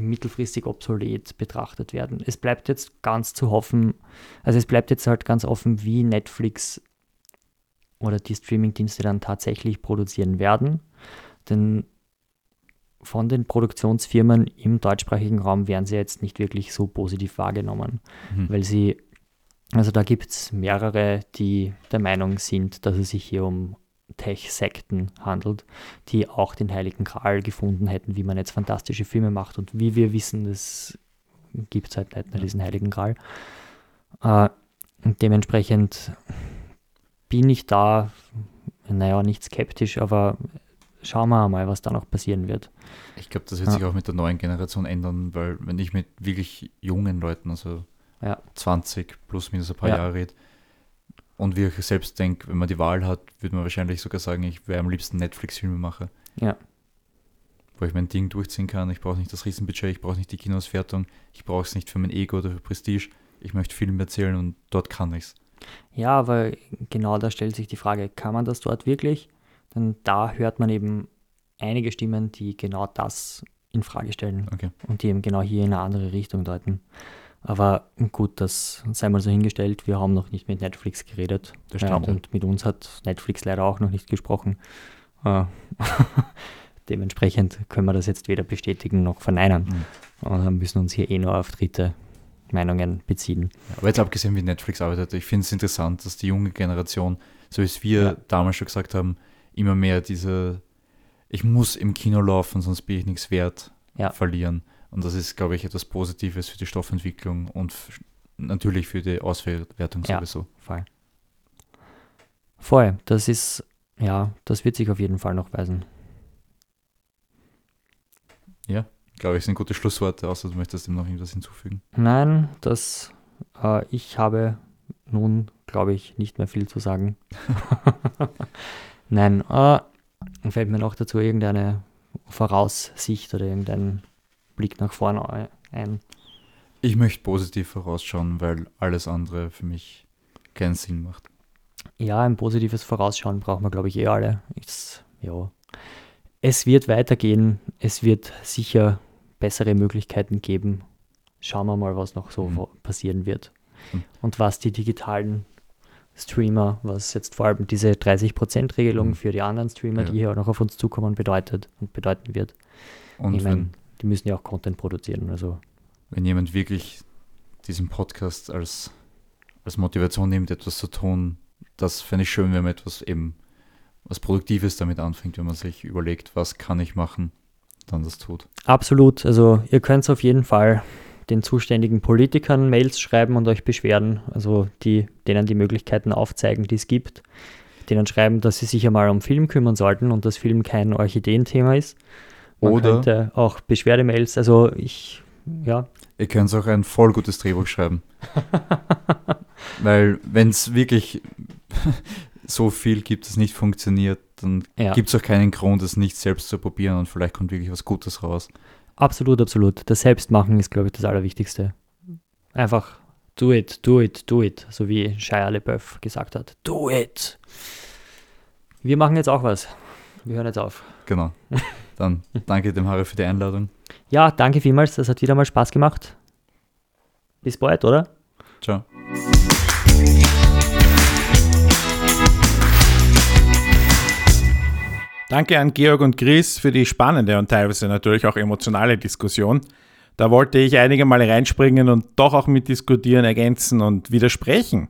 mittelfristig obsolet betrachtet werden. Es bleibt jetzt ganz zu hoffen, also es bleibt jetzt halt ganz offen, wie Netflix oder die Streamingdienste dann tatsächlich produzieren werden. Denn von den Produktionsfirmen im deutschsprachigen Raum werden sie jetzt nicht wirklich so positiv wahrgenommen, Mhm. weil sie, also da gibt es mehrere, die der Meinung sind, dass es sich hier um Tech-Sekten handelt, die auch den Heiligen Gral gefunden hätten, wie man jetzt fantastische Filme macht. Und wie wir wissen, das gibt es halt nicht mehr, diesen Heiligen Gral. Äh, und dementsprechend bin ich da, naja, nicht skeptisch, aber schauen wir mal, was da noch passieren wird. Ich glaube, das wird Ja. sich auch mit der neuen Generation ändern, weil wenn ich mit wirklich jungen Leuten, also Ja. 20 plus minus ein paar Ja. Jahre rede, und wie ich selbst denke, wenn man die Wahl hat, würde man wahrscheinlich sogar sagen, ich wäre am liebsten Netflix-Filme mache. Ja. Wo ich mein Ding durchziehen kann. Ich brauche nicht das Riesenbudget, ich brauche nicht die Kinoauswertung, ich brauche es nicht für mein Ego oder für Prestige. Ich möchte Filme erzählen und dort kann ich es. Ja, aber genau da stellt sich die Frage, kann man das dort wirklich? Denn da hört man eben einige Stimmen, die genau das in Frage stellen Okay. und die eben genau hier in eine andere Richtung deuten. Aber gut, das sei mal so hingestellt. Wir haben noch nicht mit Netflix geredet. Das stimmt, ja. und mit uns hat Netflix leider auch noch nicht gesprochen. Äh, Dementsprechend können wir das jetzt weder bestätigen noch verneinen. Mhm. Und müssen uns hier eh nur auf dritte Meinungen beziehen. Ja, aber jetzt abgesehen, wie Netflix arbeitet, ich finde es interessant, dass die junge Generation, so wie wir Ja. damals schon gesagt haben, immer mehr diese, ich muss im Kino laufen, sonst bin ich nichts wert, verlieren. Und das ist, glaube ich, etwas Positives für die Stoffentwicklung und natürlich für die Auswertung Ja. sowieso. Voll. Voll. Das ist, ja, das wird sich auf jeden Fall noch weisen. Glaube ich, sind gute Schlussworte, außer du möchtest dem noch irgendwas hinzufügen. Nein, das, äh, ich habe nun, glaube ich, nicht mehr viel zu sagen. Nein, äh, fällt mir noch dazu irgendeine Voraussicht oder irgendein Blick nach vorne ein. Ich möchte positiv vorausschauen, weil alles andere für mich keinen Sinn macht. Ja, ein positives Vorausschauen brauchen wir, glaube ich, eh alle. Ist, ja. Es wird weitergehen. Es wird sicher bessere Möglichkeiten geben. Schauen wir mal, was noch so Mhm. passieren wird. Mhm. Und was die digitalen Streamer, was jetzt vor allem diese 30%-Regelung Mhm. für die anderen Streamer, Ja. die hier auch noch auf uns zukommen, bedeutet und bedeuten wird. Und ich wenn, meine, die müssen ja auch Content produzieren. Also wenn jemand wirklich diesen Podcast als, als Motivation nimmt, etwas zu tun, das fände ich schön, wenn man etwas eben was Produktives damit anfängt, wenn man sich überlegt, was kann ich machen, dann das tut. Absolut. Also ihr könnt auf jeden Fall den zuständigen Politikern Mails schreiben und euch beschweren, also die, denen die Möglichkeiten aufzeigen, die es gibt, denen schreiben, dass sie sich einmal um Film kümmern sollten und dass Film kein Orchideenthema ist. Man Oder- könnte auch Beschwerdemails, also ich, ja, Ihr könnt auch ein voll gutes Drehbuch schreiben. Weil wenn es wirklich so viel gibt, das nicht funktioniert, dann ja. gibt es auch keinen Grund, es nicht selbst zu probieren und vielleicht kommt wirklich was Gutes raus. Absolut, absolut. Das Selbstmachen ist, glaube ich, das Allerwichtigste. Einfach Do it, do it, do it, so wie Shia LeBeouf gesagt hat. Do it. Wir machen jetzt auch was. Wir hören jetzt auf. Genau. Dann danke dem Harry für die Einladung. Ja, danke vielmals. Das hat wieder mal Spaß gemacht. Bis bald, oder? Ciao. Danke an Georg und Chris für die spannende und teilweise natürlich auch emotionale Diskussion. Da wollte ich einige Male reinspringen und doch auch mitdiskutieren, ergänzen und widersprechen.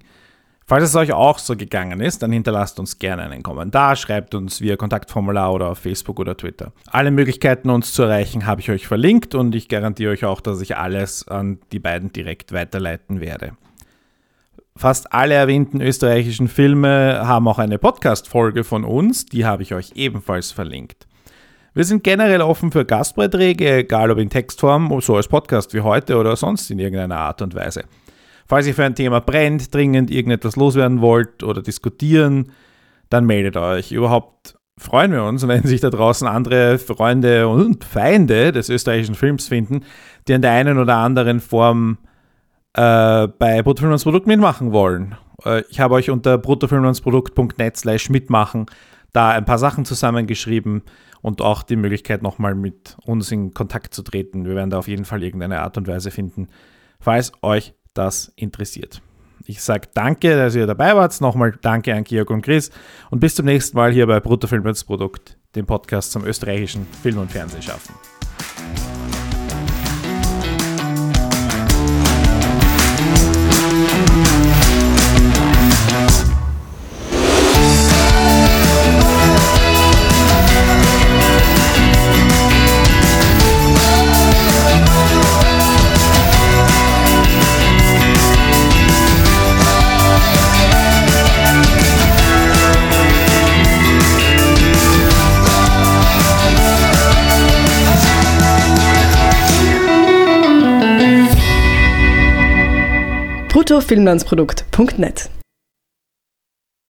Falls es euch auch so gegangen ist, dann hinterlasst uns gerne einen Kommentar, schreibt uns via Kontaktformular oder auf Facebook oder Twitter. Alle Möglichkeiten, uns zu erreichen, habe ich euch verlinkt und ich garantiere euch auch, dass ich alles an die beiden direkt weiterleiten werde. Fast alle erwähnten österreichischen Filme haben auch eine Podcast-Folge von uns, die habe ich euch ebenfalls verlinkt. Wir sind generell offen für Gastbeiträge, egal ob in Textform, so als Podcast wie heute oder sonst in irgendeiner Art und Weise. Falls ihr für ein Thema brennt, dringend irgendetwas loswerden wollt oder diskutieren, dann meldet euch. Überhaupt freuen wir uns, wenn sich da draußen andere Freunde und Feinde des österreichischen Films finden, die in der einen oder anderen Form äh, bei Bruttofilm Produkt mitmachen wollen. Äh, ich habe euch unter bruttofilmlandsprodukt.net slash mitmachen da ein paar Sachen zusammengeschrieben und auch die Möglichkeit nochmal mit uns in Kontakt zu treten. Wir werden da auf jeden Fall irgendeine Art und Weise finden, falls euch das interessiert. Ich sage danke, dass ihr dabei wart. Nochmal danke an Georg und Chris und bis zum nächsten Mal hier bei Bruttofilm als Produkt, dem Podcast zum österreichischen Film- und Fernsehschaffen. bruttofilmlandsprodukt.net